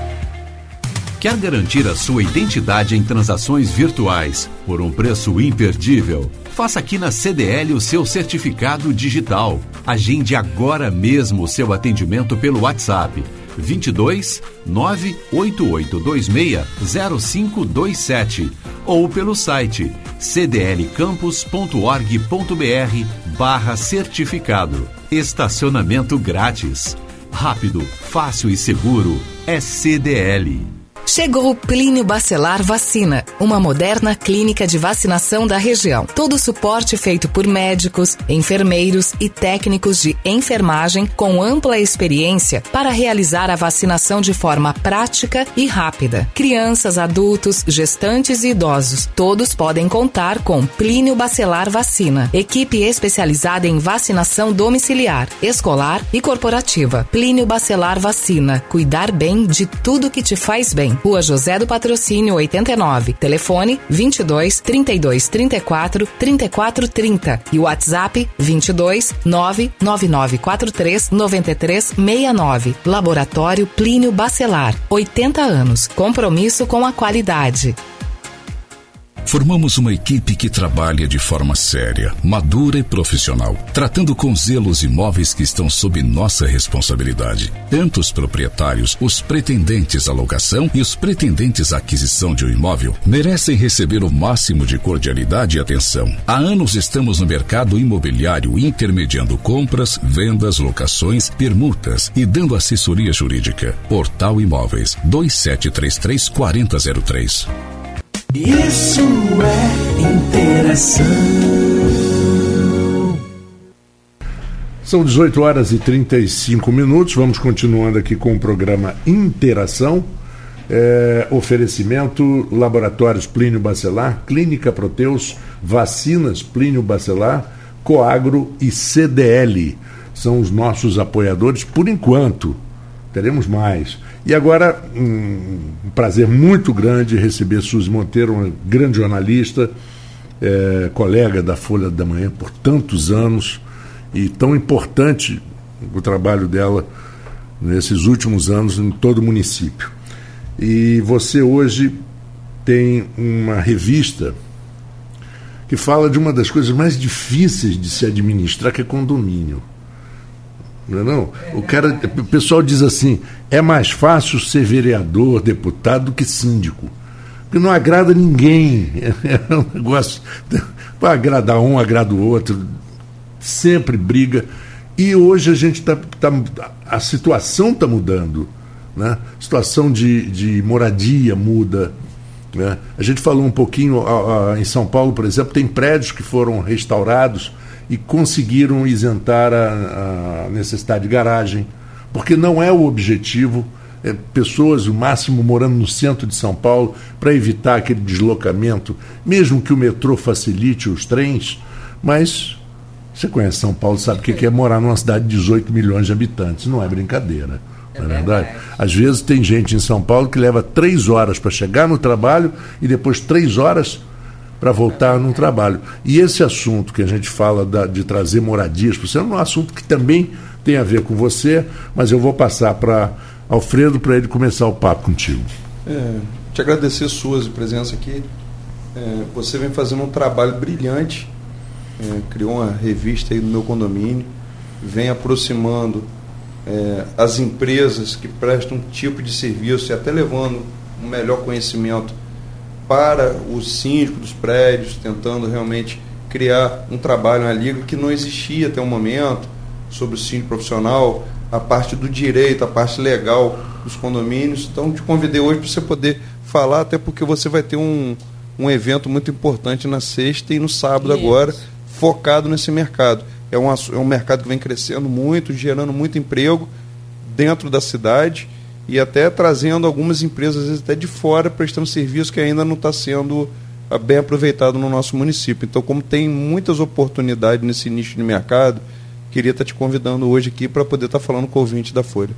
Speaker 7: Quer garantir a sua identidade em transações virtuais por um preço imperdível? Faça aqui na CDL o seu certificado digital. Agende agora mesmo o seu atendimento pelo WhatsApp 22 98826 0527 ou pelo site cdlcampus.org.br barra certificado. Estacionamento grátis. Rápido, fácil e seguro. É CDL.
Speaker 8: Chegou o Plínio Bacelar Vacina, uma moderna clínica de vacinação da região. Todo o suporte feito por médicos, enfermeiros e técnicos de enfermagem com ampla experiência para realizar a vacinação de forma prática e rápida. Crianças, adultos, gestantes e idosos, todos podem contar com Plínio Bacelar Vacina, equipe especializada em vacinação domiciliar, escolar e corporativa. Plínio Bacelar Vacina, cuidar bem de tudo que te faz bem. Rua José do Patrocínio 89. Telefone 22 32 34 34 30 e WhatsApp 22 99943 93 69. Laboratório Plínio Bacelar. 80 anos. Compromisso com a qualidade.
Speaker 9: Formamos uma equipe que trabalha de forma séria, madura e profissional, tratando com zelo os imóveis que estão sob nossa responsabilidade. Tanto os proprietários, os pretendentes à locação e os pretendentes à aquisição de um imóvel merecem receber o máximo de cordialidade e atenção. Há anos estamos no mercado imobiliário intermediando compras, vendas, locações, permutas e dando assessoria jurídica. Portal Imóveis 2733 4003.
Speaker 4: Isso é interação.
Speaker 1: São 18 horas e 35 minutos. Vamos continuando aqui com o programa Interação. É, oferecimento Laboratórios Plínio Bacelar, Clínica Proteus, Vacinas Plínio Bacelar, Coagro e CDL. São os nossos apoiadores por enquanto. Teremos mais. E agora, um prazer muito grande receber Suzy Monteiro, uma grande jornalista, é, colega da Folha da Manhã por tantos anos e tão importante o trabalho dela nesses últimos anos em todo o município. E você hoje tem uma revista que fala de uma das coisas mais difíceis de se administrar, que é condomínio. Não é não? O cara, o pessoal diz assim: é mais fácil ser vereador, deputado do que síndico. Porque não agrada ninguém. É um negócio. Vai agradar um, agrada o outro. Sempre briga. E hoje a gente está. Tá, a situação está mudando. Né? A situação de, de moradia muda. Né? A gente falou um pouquinho a, a, em São Paulo, por exemplo, tem prédios que foram restaurados e conseguiram isentar a, a necessidade de garagem, porque não é o objetivo. É, pessoas, o máximo, morando no centro de São Paulo, para evitar aquele deslocamento, mesmo que o metrô facilite os trens, mas você conhece São Paulo, sabe o que é morar numa cidade de 18 milhões de habitantes. Não é brincadeira. Não é verdade? Às vezes tem gente em São Paulo que leva três horas para chegar no trabalho e depois três horas para voltar no trabalho. E esse assunto que a gente fala da, de trazer moradias para você é um assunto que também tem a ver com você, mas eu vou passar para Alfredo para ele começar o papo contigo.
Speaker 2: É, te agradecer suas presença aqui. É, você vem fazendo um trabalho brilhante, é, criou uma revista aí no meu condomínio, vem aproximando é, as empresas que prestam um tipo de serviço e até levando um melhor conhecimento para o síndico dos prédios, tentando realmente criar um trabalho, uma liga que não existia até o momento, sobre o síndico profissional, a parte do direito, a parte legal dos condomínios. Então, te convidei hoje para você poder falar, até porque você vai ter um, um evento muito importante na sexta e no sábado Isso. agora, focado nesse mercado. É um, é um mercado que vem crescendo muito, gerando muito emprego dentro da cidade e até trazendo algumas empresas, às vezes até de fora, prestando serviço que ainda não está sendo ah, bem aproveitado no nosso município. Então, como tem muitas oportunidades nesse nicho de mercado, queria estar tá te convidando hoje aqui para poder estar tá falando com o ouvinte da Folha.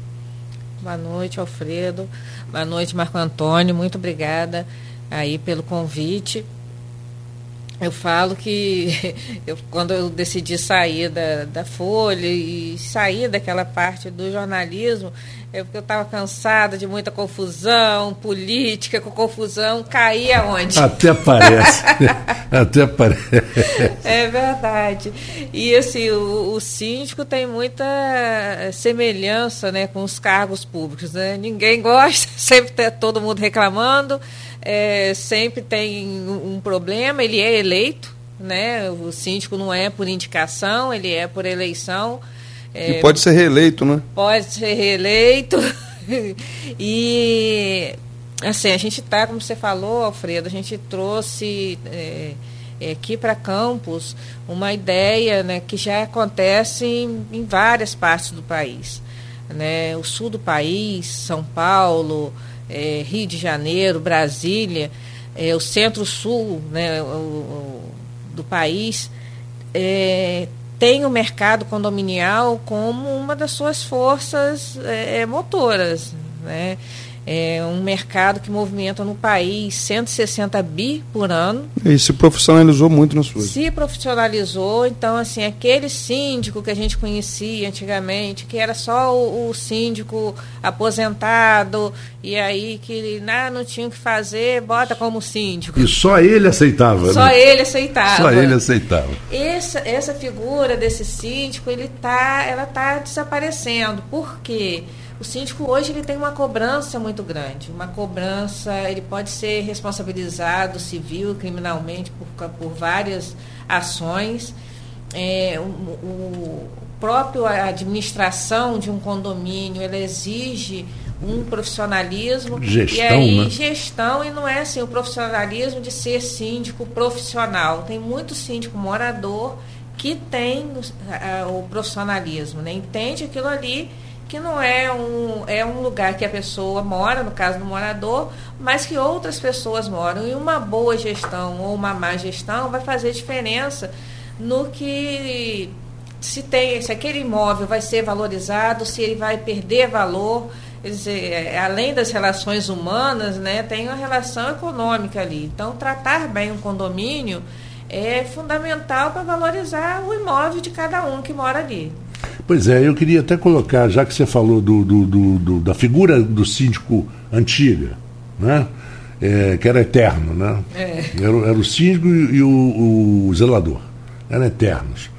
Speaker 10: Boa noite, Alfredo. Boa noite, Marco Antônio. Muito obrigada aí pelo convite. Eu falo que eu, quando eu decidi sair da, da Folha e sair daquela parte do jornalismo, é porque eu estava cansada de muita confusão, política com confusão, caí aonde?
Speaker 1: Até parece. Até parece.
Speaker 10: É verdade. E assim, o, o síndico tem muita semelhança né, com os cargos públicos. Né? Ninguém gosta, sempre tem todo mundo reclamando é, sempre tem um problema, ele é eleito, né? O síndico não é por indicação, ele é por eleição.
Speaker 2: É, e pode ser reeleito, né?
Speaker 10: Pode ser reeleito. e assim, a gente está, como você falou, Alfredo, a gente trouxe é, é aqui para Campos uma ideia né, que já acontece em, em várias partes do país. Né? O sul do país, São Paulo, é, Rio de Janeiro, Brasília, é, o centro-sul né, do país, é, tem o mercado condominial como uma das suas forças é, motoras. Né? É um mercado que movimenta no país 160 bi por ano.
Speaker 2: E se profissionalizou muito na sua.
Speaker 10: Se profissionalizou, então assim, aquele síndico que a gente conhecia antigamente, que era só o, o síndico aposentado, e aí que ah, não tinha o que fazer, bota como síndico.
Speaker 1: E só ele aceitava,
Speaker 10: Só né? ele aceitava.
Speaker 1: Só ele aceitava.
Speaker 10: Essa, essa figura desse síndico, ele tá, ela está desaparecendo. Por quê? Porque o síndico hoje ele tem uma cobrança muito grande, uma cobrança, ele pode ser responsabilizado civil, criminalmente por, por várias ações. É, o, o próprio administração de um condomínio, ela exige um profissionalismo
Speaker 1: gestão,
Speaker 10: e aí
Speaker 1: né?
Speaker 10: gestão e não é assim o profissionalismo de ser síndico profissional. Tem muito síndico morador que tem o, o profissionalismo, né? entende aquilo ali que não é um, é um lugar que a pessoa mora, no caso do morador, mas que outras pessoas moram. E uma boa gestão ou uma má gestão vai fazer diferença no que se tem, se aquele imóvel vai ser valorizado, se ele vai perder valor. Dizer, é, além das relações humanas, né, tem uma relação econômica ali. Então, tratar bem um condomínio é fundamental para valorizar o imóvel de cada um que mora ali.
Speaker 1: Pois é, eu queria até colocar, já que você falou do, do, do, do da figura do síndico antiga, né? É, que era eterno, né? É. Era, era, o síndico e, e o, o, zelador, eram eternos.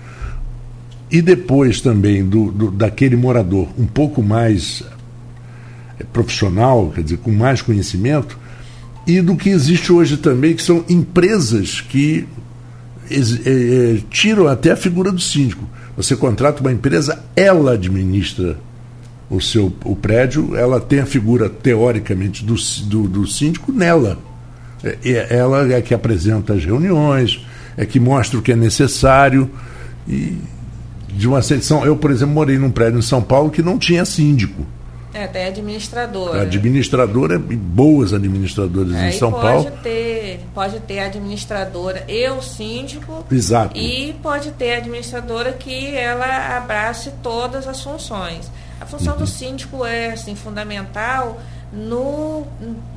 Speaker 1: E depois também do, do, daquele morador um pouco mais é, profissional, quer dizer, com mais conhecimento, e do que existe hoje também, que são empresas que é, é, tiram até a figura do síndico. Você contrata uma empresa, ela administra o seu o prédio, ela tem a figura teoricamente do, do, do síndico nela. É, é, ela é que apresenta as reuniões, é que mostra o que é necessário. E de uma seleção, eu, por exemplo, morei num prédio em São Paulo que não tinha síndico.
Speaker 10: É, até administradora.
Speaker 1: Administradora e boas administradoras é, em São
Speaker 10: pode
Speaker 1: Paulo.
Speaker 10: Ter, pode ter administradora e o síndico.
Speaker 1: Exato.
Speaker 10: E pode ter administradora que ela abrace todas as funções. A função uhum. do síndico é assim, fundamental no,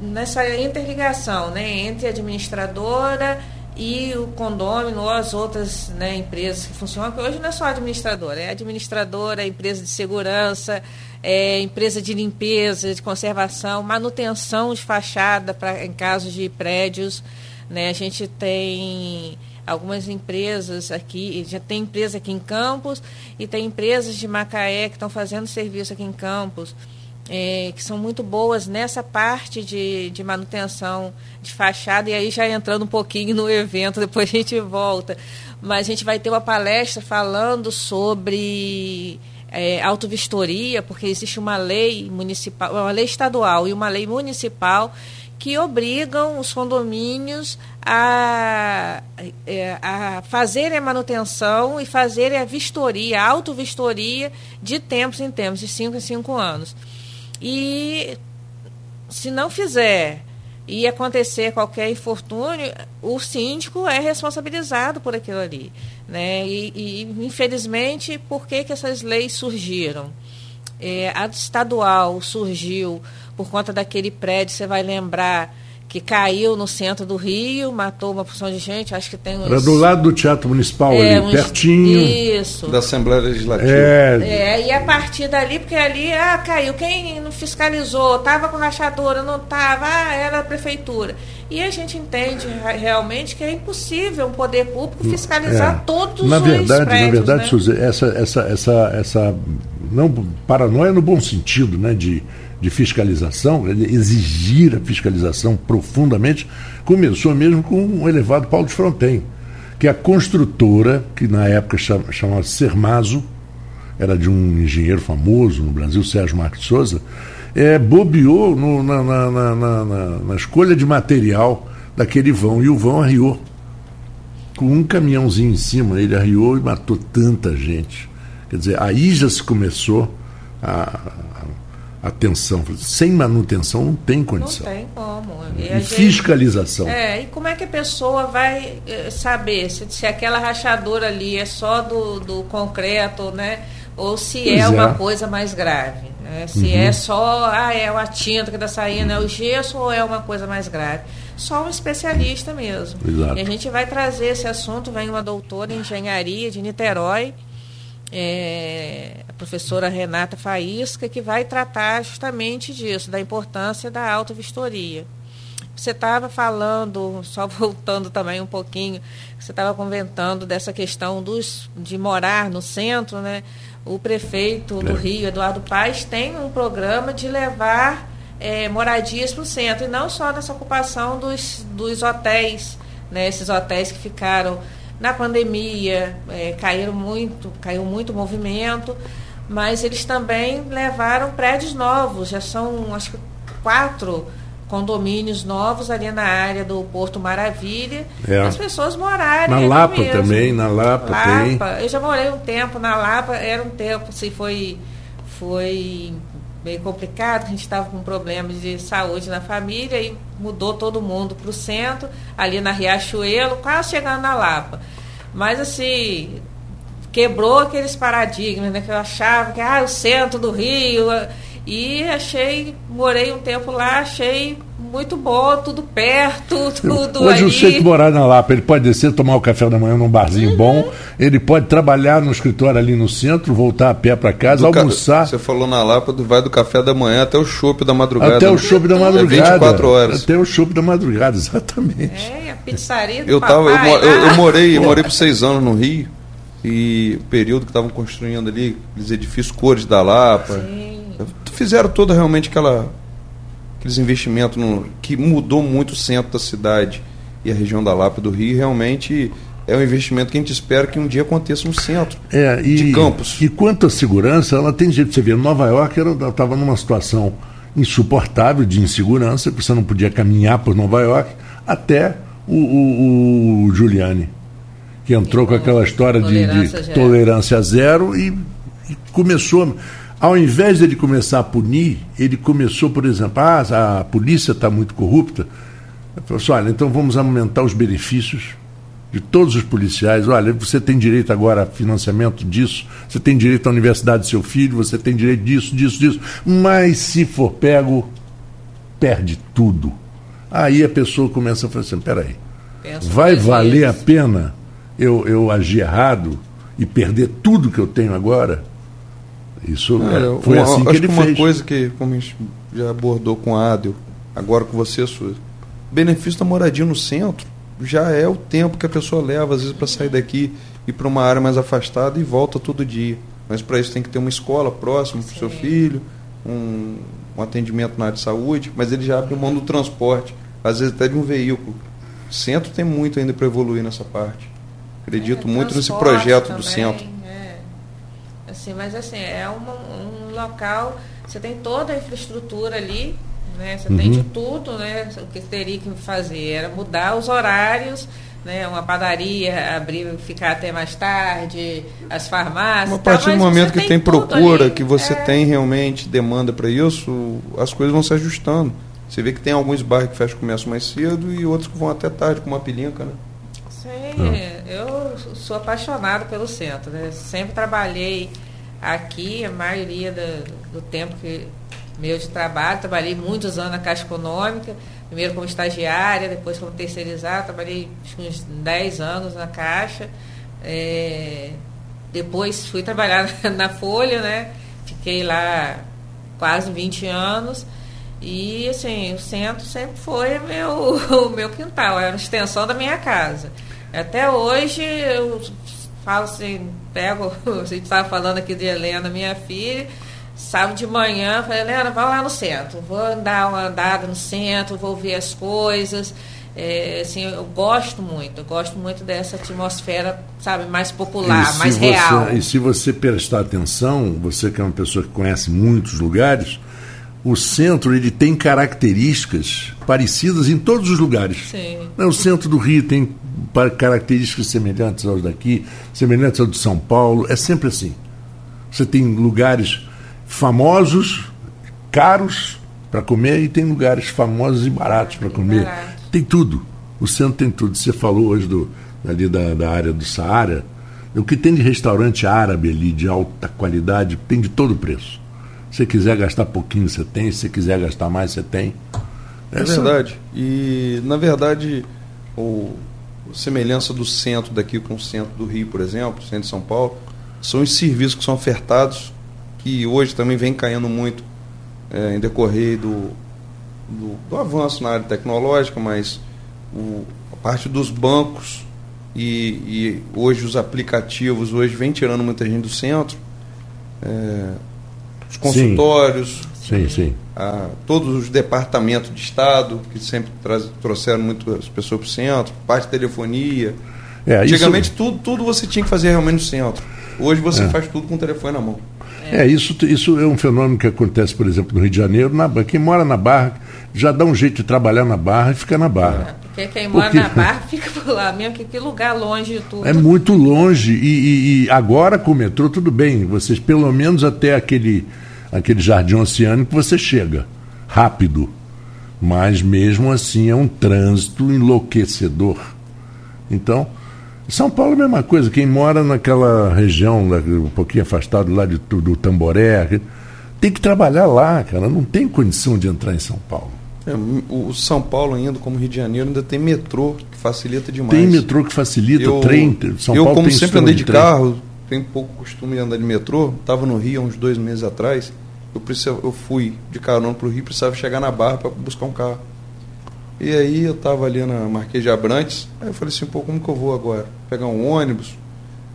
Speaker 10: nessa interligação né, entre a administradora e o condômino ou as outras né, empresas que funcionam, porque hoje não é só administradora, é administradora, é empresa de segurança, é, empresa de limpeza, de conservação, manutenção de fachada pra, em casos de prédios. Né? A gente tem algumas empresas aqui, já tem empresa aqui em Campos e tem empresas de Macaé que estão fazendo serviço aqui em Campos. É, que são muito boas nessa parte de, de manutenção de fachada, e aí já entrando um pouquinho no evento, depois a gente volta. Mas a gente vai ter uma palestra falando sobre é, autovistoria, porque existe uma lei municipal, uma lei estadual e uma lei municipal que obrigam os condomínios a, é, a fazerem a manutenção e fazerem a vistoria, a autovistoria de tempos em tempos, de cinco em cinco anos. E se não fizer e acontecer qualquer infortúnio, o síndico é responsabilizado por aquilo ali. Né? E, e infelizmente, por que, que essas leis surgiram? É, a estadual surgiu por conta daquele prédio, você vai lembrar que caiu no centro do Rio, matou uma porção de gente, acho que tem uns...
Speaker 1: Era do lado do Teatro Municipal é, ali, uns... pertinho.
Speaker 10: Isso.
Speaker 2: Da Assembleia Legislativa.
Speaker 1: É.
Speaker 10: é. E a partir dali, porque ali, ah, caiu, quem não fiscalizou, estava com rachadura, não estava, ah, era a prefeitura. E a gente entende realmente que é impossível um poder público fiscalizar é. todos
Speaker 1: na verdade,
Speaker 10: os prédios.
Speaker 1: Na verdade,
Speaker 10: né?
Speaker 1: Suzy, essa, essa, essa, essa não, paranoia no bom sentido, né, de de fiscalização, exigir a fiscalização profundamente, começou mesmo com o elevado Paulo de Fronten, que a construtora, que na época chamava Sermazo, era de um engenheiro famoso no Brasil, Sérgio Marques Souza, é, bobeou no, na, na, na, na, escolha de material daquele vão, e o vão arriou. Com um caminhãozinho em cima, ele arriou e matou tanta gente. Quer dizer, aí já se começou a, atenção. Sem manutenção não tem condição.
Speaker 10: Não tem como.
Speaker 1: E, e fiscalização.
Speaker 10: é, e como é que a pessoa vai eh, saber se, se aquela rachadura ali é só do, do concreto, né? Ou se pois é uma coisa mais grave. Né? Se uhum. é só, ah, é a tinta que está saindo, é o gesso ou é uma coisa mais grave. Só um especialista mesmo.
Speaker 1: Exato.
Speaker 10: E a gente vai trazer esse assunto, vem uma doutora em engenharia de Niterói, é, professora Renata Faísca, que vai tratar justamente disso, da importância da autovistoria. Você estava falando, só voltando também um pouquinho, você estava comentando dessa questão dos, de morar no centro, né? O prefeito do é. Rio, Eduardo Paes, tem um programa de levar é, moradias para o centro, e não só nessa ocupação dos, dos hotéis, né? esses hotéis que ficaram na pandemia é, caíram muito, caiu muito movimento, mas eles também levaram prédios novos, já são acho que quatro condomínios novos ali na área do Porto Maravilha, é. as pessoas morarem
Speaker 1: na Lapa mesmo. também, na Lapa, Lapa
Speaker 10: tem. Eu já morei um tempo na Lapa, era um tempo, assim, foi foi meio complicado, a gente estava com problemas de saúde na família e mudou todo mundo para o centro, ali na Riachuelo, quase chegando na Lapa. Mas assim, quebrou aqueles paradigmas, né? Que eu achava que ah, o centro do Rio. E achei, morei um tempo lá, achei muito bom, tudo perto, tudo
Speaker 1: Hoje ali. o sujeito morar na Lapa, ele pode descer, tomar o café da manhã num barzinho uhum. bom, ele pode trabalhar no escritório ali no centro, voltar a pé para casa, do almoçar.
Speaker 2: Ca... Você falou na Lapa, vai do café da manhã até o chopp da madrugada.
Speaker 1: Até o chopp da é madrugada.
Speaker 2: É 24 horas.
Speaker 1: Até o chopp da madrugada, exatamente.
Speaker 10: É, a pizzaria do
Speaker 2: eu tava, papai, eu, eu, eu, morei, eu morei por seis anos no Rio, e o período que estavam construindo ali, aqueles edifícios cores da Lapa. Sim. Fizeram toda realmente aquela aqueles investimentos no, que mudou muito o centro da cidade e a região da Lapa do Rio, realmente é um investimento que a gente espera que um dia aconteça no centro
Speaker 1: é, e,
Speaker 2: de Campos.
Speaker 1: E quanto à segurança, ela tem jeito. Você vê, Nova York estava numa situação insuportável de insegurança, que você não podia caminhar por Nova York, até o, o, o Giuliani, que entrou com aquela história de, de tolerância zero e, e começou. Ao invés de ele começar a punir, ele começou, por exemplo, ah, a polícia está muito corrupta. Ele falou assim, olha, então vamos aumentar os benefícios de todos os policiais. Olha, você tem direito agora a financiamento disso, você tem direito à universidade do seu filho, você tem direito disso, disso, disso. Mas se for pego, perde tudo. Aí a pessoa começa a falar assim, peraí, vai valer a pena eu, eu agir errado e perder tudo que eu tenho agora? Isso é, foi uma, assim que
Speaker 2: acho
Speaker 1: ele
Speaker 2: que uma
Speaker 1: fez.
Speaker 2: coisa que, como a gente já abordou com a Adel, agora com você, Suzy, benefício da moradia no centro já é o tempo que a pessoa leva, às vezes, para sair daqui e para uma área mais afastada e volta todo dia. Mas para isso tem que ter uma escola próxima para o seu filho, um, um atendimento na área de saúde, mas ele já abre mão do transporte, às vezes até de um veículo. O centro tem muito ainda para evoluir nessa parte. Acredito é, muito nesse projeto também. do centro
Speaker 10: assim, mas assim, é uma, um local, você tem toda a infraestrutura ali, né? Você uhum. tem de tudo, né? O que teria que fazer era mudar os horários né, uma padaria abrir, ficar até mais tarde, as farmácias.
Speaker 2: A partir do momento que tem procura,
Speaker 10: ali.
Speaker 2: que você
Speaker 10: é.
Speaker 2: tem realmente demanda para isso, as coisas vão se ajustando. Você vê que tem alguns bairros que fecham o comércio mais cedo e outros que vão até tarde, como a Pilinca, né?
Speaker 10: Sim, eu sou apaixonado pelo centro. Né? Sempre trabalhei aqui, a maioria do, do tempo que meu de trabalho, trabalhei muitos anos na Caixa Econômica, primeiro como estagiária, depois como terceirizada, trabalhei uns 10 anos na Caixa. É, depois fui trabalhar na Folha, né? Fiquei lá quase 20 anos. E assim, o centro sempre foi meu, o meu quintal, era uma extensão da minha casa. Até hoje eu falo assim, pego, a gente estava falando aqui de Helena, minha filha, sábado de manhã, falei, Helena, vai lá no centro, vou dar uma andada no centro, vou ver as coisas. É, assim, eu gosto muito, eu gosto muito dessa atmosfera, sabe, mais popular, mais
Speaker 1: você,
Speaker 10: real.
Speaker 1: E se você prestar atenção, você que é uma pessoa que conhece muitos lugares, o centro ele tem características parecidas em todos os lugares.
Speaker 10: Sim.
Speaker 1: O centro do Rio tem características semelhantes aos daqui, semelhantes ao de São Paulo, é sempre assim. Você tem lugares famosos, caros para comer e tem lugares famosos e baratos para comer.
Speaker 10: Barato.
Speaker 1: Tem tudo. O centro tem tudo. Você falou hoje do, ali da, da área do Saara. O que tem de restaurante árabe ali de alta qualidade tem de todo preço. Se você quiser gastar pouquinho, você tem. Se você quiser gastar mais, você tem.
Speaker 2: É verdade. E, na verdade, o, a semelhança do centro daqui com o centro do Rio, por exemplo, centro de São Paulo, são os serviços que são ofertados, que hoje também vem caindo muito é, em decorrer do, do, do, avanço na área tecnológica, mas o, a parte dos bancos e, e, hoje os aplicativos hoje vem tirando muita gente do centro. É, os consultórios,
Speaker 1: sim, sim.
Speaker 2: A, todos os departamentos de Estado, que sempre traz, trouxeram muitas pessoas para o centro, parte de telefonia.
Speaker 1: É,
Speaker 2: Antigamente
Speaker 1: isso...
Speaker 2: tudo, tudo você tinha que fazer realmente no centro. Hoje você é. faz tudo com o telefone na mão.
Speaker 1: É, isso, isso é um fenômeno que acontece, por exemplo, no Rio de Janeiro. Na, quem mora na Barra já dá um jeito de trabalhar na Barra e fica na Barra.
Speaker 10: É, porque quem mora porque... na Barra fica por lá mesmo, que, que lugar longe de tudo.
Speaker 1: É muito longe. E, e, e, agora com o metrô, tudo bem. Vocês, pelo menos até aquele, aquele jardim oceânico, você chega rápido. Mas mesmo assim é um trânsito enlouquecedor. Então, são Paulo é a mesma coisa, quem mora naquela região, um pouquinho afastado lá de, do Tamboré, tem que trabalhar lá, cara, não tem condição de entrar em São Paulo.
Speaker 2: É, o São Paulo ainda, como Rio de Janeiro, ainda tem metrô que facilita demais.
Speaker 1: Tem metrô que facilita,
Speaker 2: eu,
Speaker 1: trem. São
Speaker 2: eu,
Speaker 1: Paulo
Speaker 2: como
Speaker 1: tem
Speaker 2: sempre andei de,
Speaker 1: de
Speaker 2: carro, tenho pouco costume de andar de metrô, estava no Rio há uns dois meses atrás, eu, precisava, eu fui de carona para o Rio, precisava chegar na Barra para buscar um carro. E aí eu estava ali na Marquês de Abrantes, aí eu falei assim, pô, como que eu vou agora? Pegar um ônibus?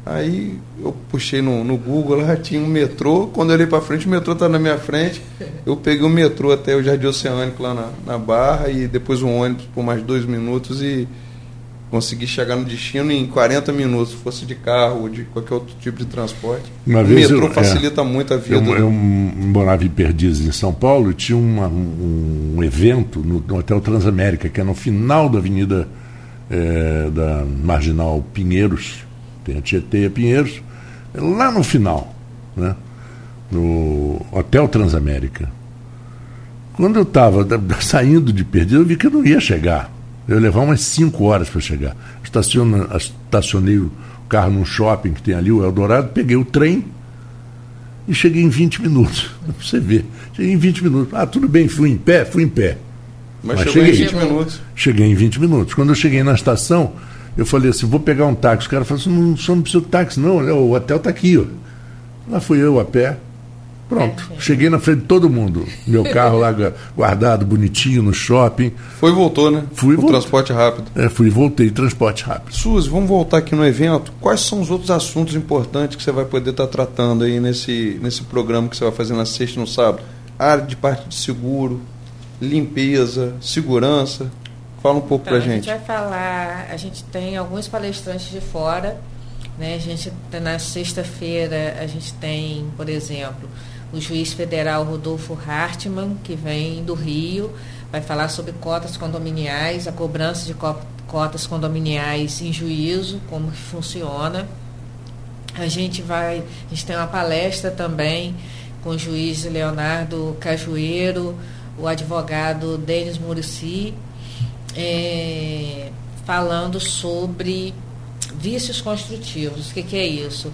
Speaker 2: Aí eu puxei no, no Google, lá tinha um metrô, quando eu olhei para frente, o metrô estava na minha frente, eu peguei o metrô até o Jardim Oceânico lá na, na Barra e depois um ônibus por mais dois minutos e consegui chegar no destino em 40 minutos, fosse de carro ou de qualquer outro tipo de transporte.
Speaker 1: Uma
Speaker 2: o metrô
Speaker 1: eu,
Speaker 2: facilita é, muito a vida.
Speaker 1: Eu, eu morava em Perdizes, em São Paulo, e tinha uma, um, um, evento no, no, Hotel Transamérica, que é no final da Avenida é, da Marginal Pinheiros, tem a Tietê e a Pinheiros, lá no final, né? no Hotel Transamérica. Quando eu estava saindo de Perdizes, eu vi que eu não ia chegar. Eu ia levar umas 5 horas para chegar. Estaciona, estacionei o carro num shopping que tem ali, o Eldorado, peguei o trem e cheguei em 20 minutos. Pra você ver. Cheguei em 20 minutos. Ah, tudo bem, fui em pé? Fui em pé.
Speaker 2: Mas, Mas cheguei em 20 minutos.
Speaker 1: Cheguei em 20 minutos. Quando eu cheguei na estação, eu falei assim, vou pegar um táxi. O cara falou assim, não, só não precisa de táxi, não. O hotel está aqui. Ó. Lá fui eu a pé. Pronto, é, cheguei na frente de todo mundo. Meu carro lá guardado, bonitinho, no shopping.
Speaker 2: Foi e voltou, né?
Speaker 1: Fui
Speaker 2: o transporte rápido.
Speaker 1: É, fui e voltei, transporte rápido.
Speaker 2: Suzy, vamos voltar aqui no evento. Quais são os outros assuntos importantes que você vai poder estar tratando aí nesse, nesse programa que você vai fazer na sexta e no sábado? área de parte de seguro, limpeza, segurança. Fala um pouco
Speaker 10: então,
Speaker 2: pra gente.
Speaker 10: A gente vai falar, a gente tem alguns palestrantes de fora. Né? A gente, na sexta-feira, a gente tem, por exemplo, o juiz federal Rodolfo Hartmann, que vem do Rio, vai falar sobre cotas condominiais, a cobrança de cotas condominiais em juízo, como que funciona. A gente vai, a gente tem uma palestra também com o juiz Leonardo Cajueiro, o advogado Denis Murici, é, falando sobre vícios construtivos. O que, que é isso?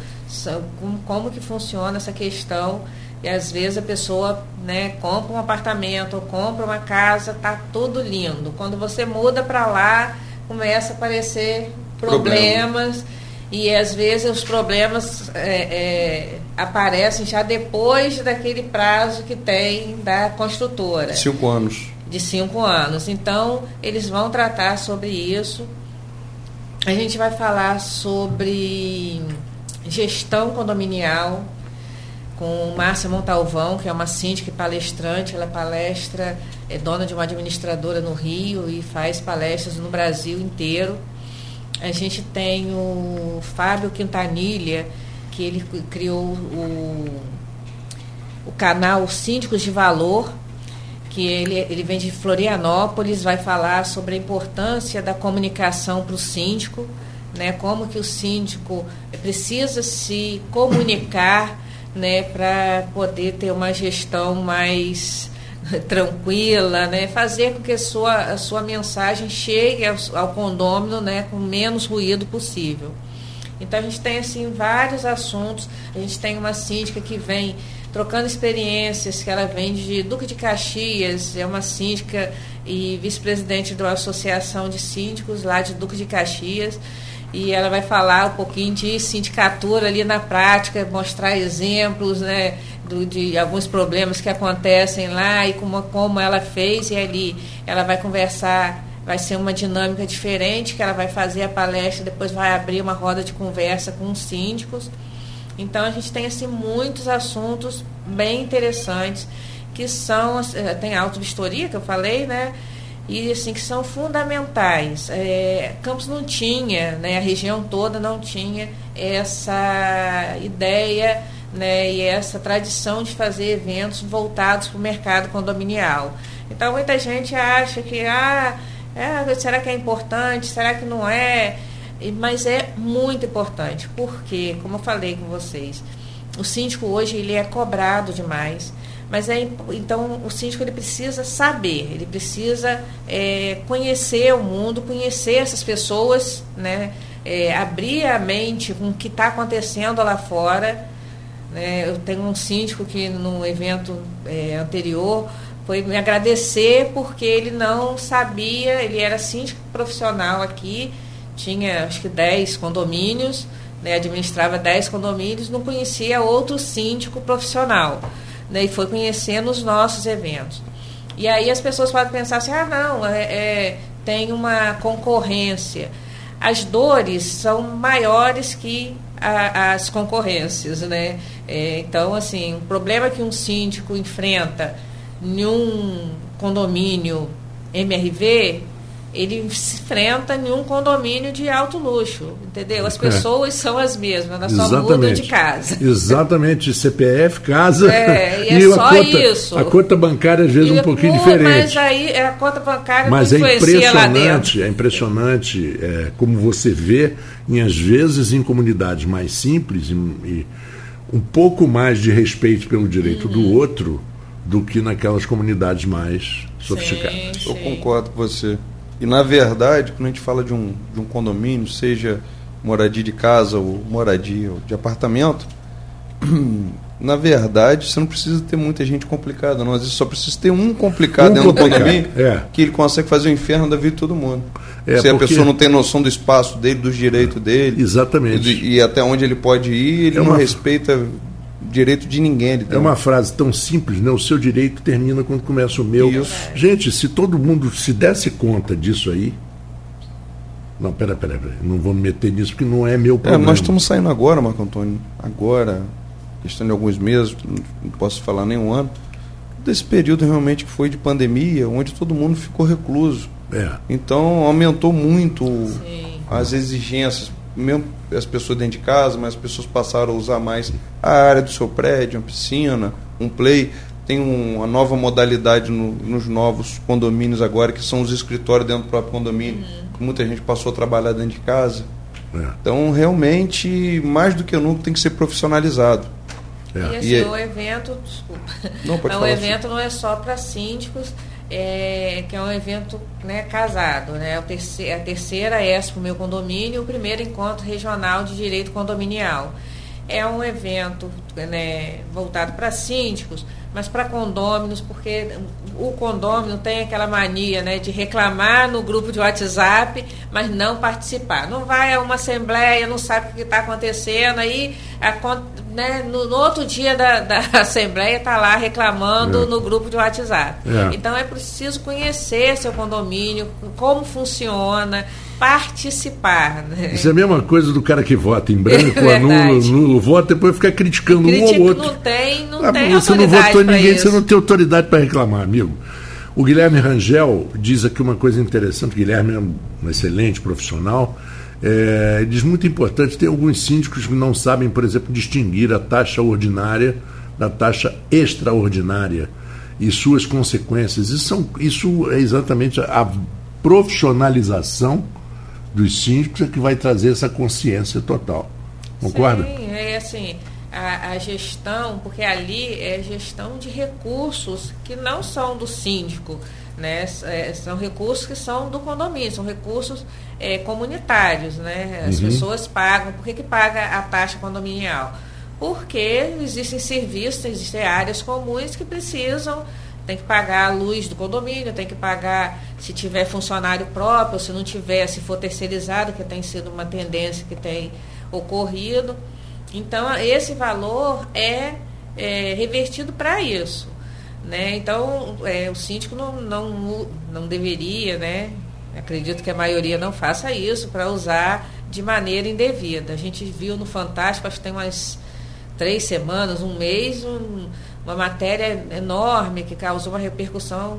Speaker 10: Como, como, que funciona essa questão? E às vezes a pessoa né, compra um apartamento ou compra uma casa, tá tudo lindo. Quando você muda para lá, começa a aparecer problemas. Problema e às vezes os problemas é, é, aparecem já depois daquele prazo que tem da construtora.
Speaker 2: Cinco anos.
Speaker 10: De cinco anos. Então, eles vão tratar sobre isso. A gente vai falar sobre gestão condominial com Márcia Montalvão, que é uma síndica e palestrante. Ela palestra, é dona de uma administradora no Rio e faz palestras no Brasil inteiro. A gente tem o Fábio Quintanilha, que ele criou o, o canal Síndicos de Valor, que ele, ele vem de Florianópolis, vai falar sobre a importância da comunicação para o síndico, né, como que o síndico precisa se comunicar né, para poder ter uma gestão mais tranquila, né? fazer com que a sua, a sua mensagem chegue ao, ao condômino né, com menos ruído possível. Então a gente tem assim vários assuntos. A gente tem uma síndica que vem trocando experiências, que ela vem de Duque de Caxias, é uma síndica e vice-presidente da Associação de Síndicos lá de Duque de Caxias. E ela vai falar um pouquinho de sindicatura ali na prática, mostrar exemplos, né, do, de alguns problemas que acontecem lá e como, como ela fez, e ali ela vai conversar, vai ser uma dinâmica diferente, que ela vai fazer a palestra, depois vai abrir uma roda de conversa com os síndicos. Então a gente tem assim muitos assuntos bem interessantes que são eh, tem a autovistoria que eu falei, né? E assim que são fundamentais. É, Campos não tinha, né? A região toda não tinha essa ideia né, e essa tradição de fazer eventos voltados para o mercado condominial. Então muita gente acha que ah, é, será que é importante? Será que não é? Mas é muito importante, porque, como eu falei com vocês, o síndico hoje ele é cobrado demais. Mas é então o síndico ele precisa saber, ele precisa é, conhecer o mundo, conhecer essas pessoas, né, é, abrir a mente com o que está acontecendo lá fora né? Eu tenho um síndico que no evento é, anterior foi me agradecer porque ele não sabia, ele era síndico profissional aqui, tinha acho que 10 condomínios, né, administrava 10 condomínios, não conhecia outro síndico profissional. Né, e foi conhecendo os nossos eventos. E aí as pessoas podem pensar assim, ah não, é, é, tem uma concorrência. As dores são maiores que a, as concorrências, né? É, então, assim, o problema que um síndico enfrenta em um condomínio MRV, ele se enfrenta em um condomínio de alto luxo, entendeu? As é. pessoas é. são as mesmas, elas só mudam de casa.
Speaker 1: Exatamente, CPF, casa.
Speaker 10: É, e é e só
Speaker 1: conta,
Speaker 10: isso.
Speaker 1: A conta bancária às vezes
Speaker 10: e,
Speaker 1: um pouquinho pô, diferente.
Speaker 10: Mas aí é a conta bancária
Speaker 1: mas é impressionante, é impressionante é, como você vê, em, às vezes em comunidades mais simples e, e um pouco mais de respeito pelo direito uhum. do outro do que naquelas comunidades mais sofisticadas. Sim,
Speaker 2: sim. Eu concordo com você. E na verdade, quando a gente fala de um, de um condomínio, seja moradia de casa ou moradia de apartamento, na verdade, você não precisa ter muita gente complicada, não. Às vezes só precisa ter um complicado um dentro complicado, do condomínio é. que ele consegue fazer o inferno da vida de todo mundo. É, Se a pessoa não tem noção do espaço dele, dos direitos dele.
Speaker 1: Exatamente.
Speaker 2: E, e até onde ele pode ir, ele é não respeita direito de ninguém.
Speaker 1: É uma frase tão simples, né? O seu direito termina quando começa o meu. Isso. Gente, se todo mundo se desse conta disso aí. Não, pera, pera, pera. Não vou me meter nisso porque não é meu é, problema.
Speaker 2: É, nós estamos saindo agora, Marco Antônio. Agora, questão de alguns meses, não posso falar nem um ano, desse período realmente que foi de pandemia, onde todo mundo ficou recluso.
Speaker 1: É.
Speaker 2: Então aumentou muito Sim. as exigências, mesmo as pessoas dentro de casa, mas as pessoas passaram a usar mais a área do seu prédio, uma piscina, um play. tem um, uma nova modalidade no, nos novos condomínios agora, que são os escritórios dentro do próprio condomínio. Uhum. Muita gente passou a trabalhar dentro de casa. É. Então, realmente, mais do que nunca, tem que ser profissionalizado.
Speaker 10: É. E esse e é... o evento, desculpa, não, pode o evento assim. não é só para síndicos, é, que é um evento né, casado, né? A terceira Expo Meu Condomínio, o primeiro encontro regional de direito condominial. É um evento né, voltado para síndicos, mas para condôminos, porque o condômino tem aquela mania né, de reclamar no grupo de WhatsApp, mas não participar. Não vai a uma assembleia, não sabe o que está acontecendo, aí a, né, no, no, outro dia da, da assembleia está lá reclamando é. no grupo de WhatsApp. É. Então é preciso conhecer seu condomínio, como funciona, participar. Né?
Speaker 1: Isso é a mesma coisa do cara que vota em branco, é anula, anula vota, depois fica criticando Critica, um ou outro.
Speaker 10: Não tem, não ah, tem
Speaker 1: Você não votou em ninguém, isso. você não tem autoridade para reclamar, amigo. O Guilherme Rangel diz aqui uma coisa interessante, o Guilherme é um excelente profissional, é, diz muito importante, tem alguns síndicos que não sabem, por exemplo, distinguir a taxa ordinária da taxa extraordinária e suas consequências. Isso, são, isso é exatamente a profissionalização dos síndicos é que vai trazer essa consciência total. Concorda?
Speaker 10: Sim, é assim, a, a, gestão, porque ali é gestão de recursos que não são do síndico, né? É, são recursos que são do condomínio, são recursos é, comunitários, né? As uhum. pessoas pagam. Por que, que paga a taxa condominial? Porque existem serviços, existem áreas comuns que precisam tem que pagar a luz do condomínio, tem que pagar se tiver funcionário próprio, se não tiver, se for terceirizado, que tem sido uma tendência que tem ocorrido. Então, esse valor é, é revertido para isso. Né? Então, é, o síndico não, não, não deveria, né? acredito que a maioria não faça isso, para usar de maneira indevida. A gente viu no Fantástico, acho que tem umas três semanas, um mês, um, uma matéria enorme que causou uma repercussão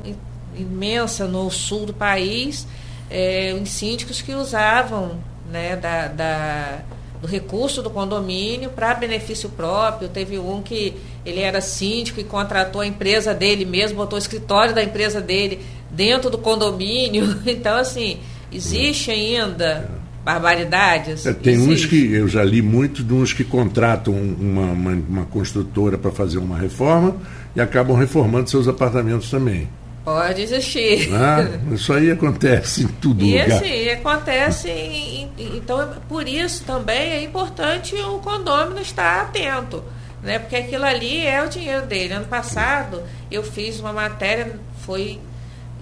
Speaker 10: imensa no sul do país, é, em síndicos que usavam né, da, da do recurso do condomínio para benefício próprio. Teve um que ele era síndico e contratou a empresa dele mesmo, botou o escritório da empresa dele dentro do condomínio. Então, assim, existe ainda barbaridades.
Speaker 1: É, tem Existe. uns que eu já li muito de uns que contratam uma, uma, uma construtora para fazer uma reforma e acabam reformando seus apartamentos também.
Speaker 10: Pode existir.
Speaker 1: Ah, isso aí acontece em tudo
Speaker 10: e
Speaker 1: lugar.
Speaker 10: assim, acontece. Em, em, então, por isso também é importante o condômino estar atento. Né? Porque aquilo ali é o dinheiro dele. Ano passado eu fiz uma matéria, foi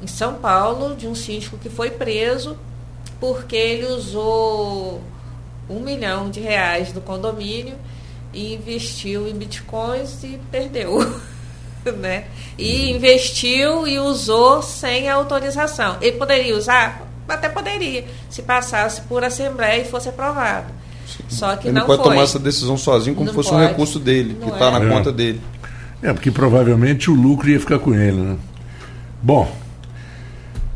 Speaker 10: em São Paulo, de um síndico que foi preso porque ele usou um milhão de reais do condomínio e investiu em bitcoins e perdeu. né? E investiu e usou sem autorização. Ele poderia usar? Até poderia, se passasse por assembleia e fosse aprovado. Sim. Só que
Speaker 2: ele
Speaker 10: não,
Speaker 2: não pode
Speaker 10: foi.
Speaker 2: tomar essa decisão sozinho como não fosse pode. um recurso dele, não que está é. na é. conta dele.
Speaker 1: É, porque provavelmente o lucro ia ficar com ele, né? Bom,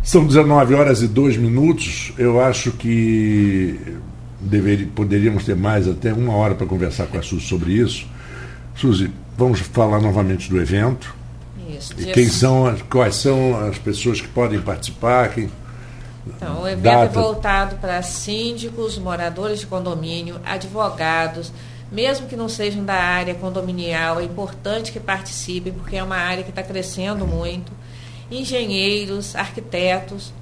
Speaker 1: são 19 horas e 2 minutos. Eu acho que deveria, poderíamos ter mais até uma hora para conversar com a Suzy sobre isso. Suzy, vamos falar novamente do evento. Isso. E quem são, quais são as pessoas que podem participar? Quem,
Speaker 10: então, o evento é data. é voltado para síndicos, moradores de condomínio, advogados, mesmo que não sejam da área condominial, é importante que participem, porque é uma área que está crescendo muito engenheiros, arquitetos.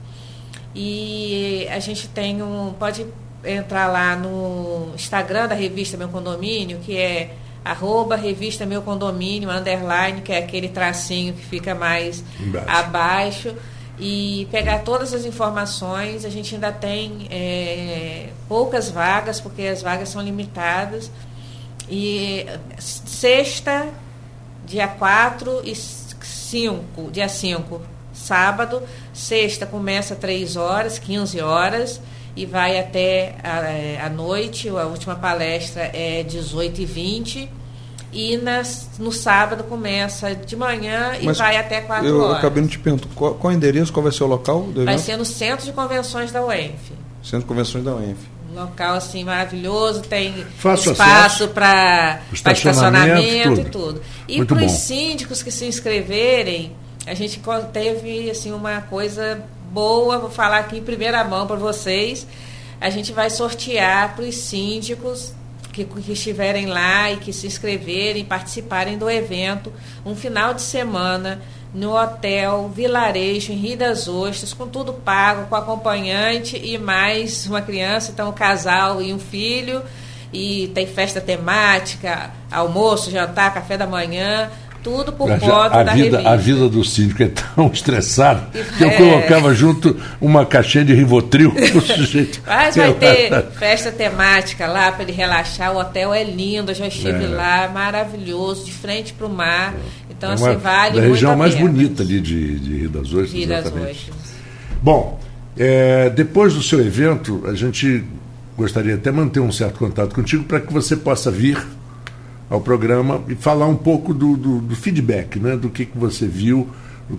Speaker 10: E a gente tem um. Pode entrar lá no Instagram da revista Meu Condomínio, que é arroba revista Meu Condomínio, underline, que é aquele tracinho que fica mais Embaixo. abaixo. E pegar todas as informações. A gente ainda tem é, poucas vagas, porque as vagas são limitadas. E sexta, dia 4 e 5, dia 5, sábado, sexta começa 3 horas, 15 horas e vai até a, é, a noite, a última palestra é 18 e 20 e nas, no sábado começa de manhã e Mas vai até 4
Speaker 2: eu
Speaker 10: horas.
Speaker 2: Eu acabei de te perguntar, qual, qual o endereço, qual vai ser o local?
Speaker 10: vai ser no Centro de Convenções da UENF.
Speaker 2: Centro de Convenções da UENF.
Speaker 10: Local assim maravilhoso, tem
Speaker 1: Fácil
Speaker 10: espaço para
Speaker 1: estacionamento,
Speaker 10: estacionamento
Speaker 1: tudo.
Speaker 10: e tudo. E para os síndicos que se inscreverem, a gente teve assim uma coisa boa, vou falar aqui em primeira mão para vocês. A gente vai sortear para os síndicos que, que estiverem lá e que se inscreverem, participarem do evento, um final de semana no Hotel Vilarejo, em Rio das Ostras, com tudo pago, com acompanhante e mais uma criança, então um casal e um filho. E tem festa temática, almoço, jantar, café da manhã, tudo por conta
Speaker 1: a
Speaker 10: da
Speaker 1: vida,
Speaker 10: revista.
Speaker 1: a vida do síndico é tão estressada que eu
Speaker 10: É.
Speaker 1: colocava junto uma caixinha de Rivotril pro sujeito.
Speaker 10: Mas vai ter festa temática lá para ele relaxar. O hotel é lindo, eu já estive
Speaker 1: É.
Speaker 10: lá, maravilhoso, de frente para o mar. Então,
Speaker 1: É
Speaker 10: assim, vale
Speaker 1: da região mais
Speaker 10: pena.
Speaker 1: bonita ali de, de Rio das Ostras,
Speaker 10: Rio das. Ostras.
Speaker 1: Bom, é, depois do seu evento, a gente gostaria até manter um certo contato contigo para que você possa vir ao programa e falar um pouco do, do- do feedback, né? do que, que você viu,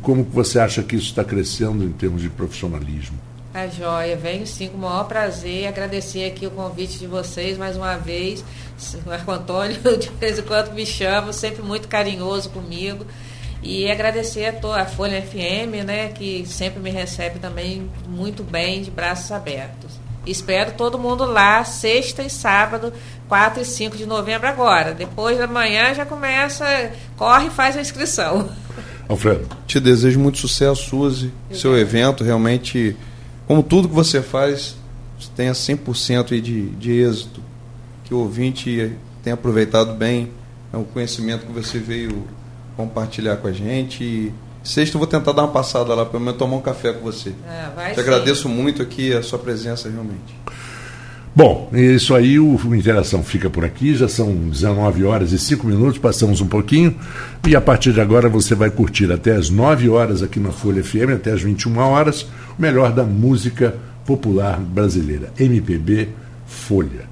Speaker 1: como que você acha que isso está crescendo em termos de profissionalismo.
Speaker 10: Tá joia, venho sim com o maior prazer. Agradecer aqui o convite de vocês mais uma vez. O Marco Antônio, de vez em quando, me chama, sempre muito carinhoso comigo. E agradecer a, a Folha FM, né, que sempre me recebe também muito bem, de braços abertos. Espero todo mundo lá, sexta e sábado, 4 e 5 de novembro agora. Depois da manhã já começa, corre e faz a inscrição.
Speaker 1: Alfredo.
Speaker 2: Te desejo muito sucesso, Suzy. Seu evento realmente, como tudo que você faz, tenha 100% aí de, de êxito. Que o ouvinte tenha aproveitado bem é o conhecimento que você veio compartilhar com a gente. E sexta eu vou tentar dar uma passada lá, pelo menos tomar um café com você.
Speaker 10: Ah, vai
Speaker 2: Te
Speaker 10: sim.
Speaker 2: agradeço muito aqui a sua presença realmente.
Speaker 1: Bom, isso aí, o Interação fica por aqui, já são 19 horas e 5 minutos, passamos um pouquinho, e a partir de agora você vai curtir até as 9 horas aqui na Folha FM, até as 21 horas, o melhor da música popular brasileira, MPB Folha.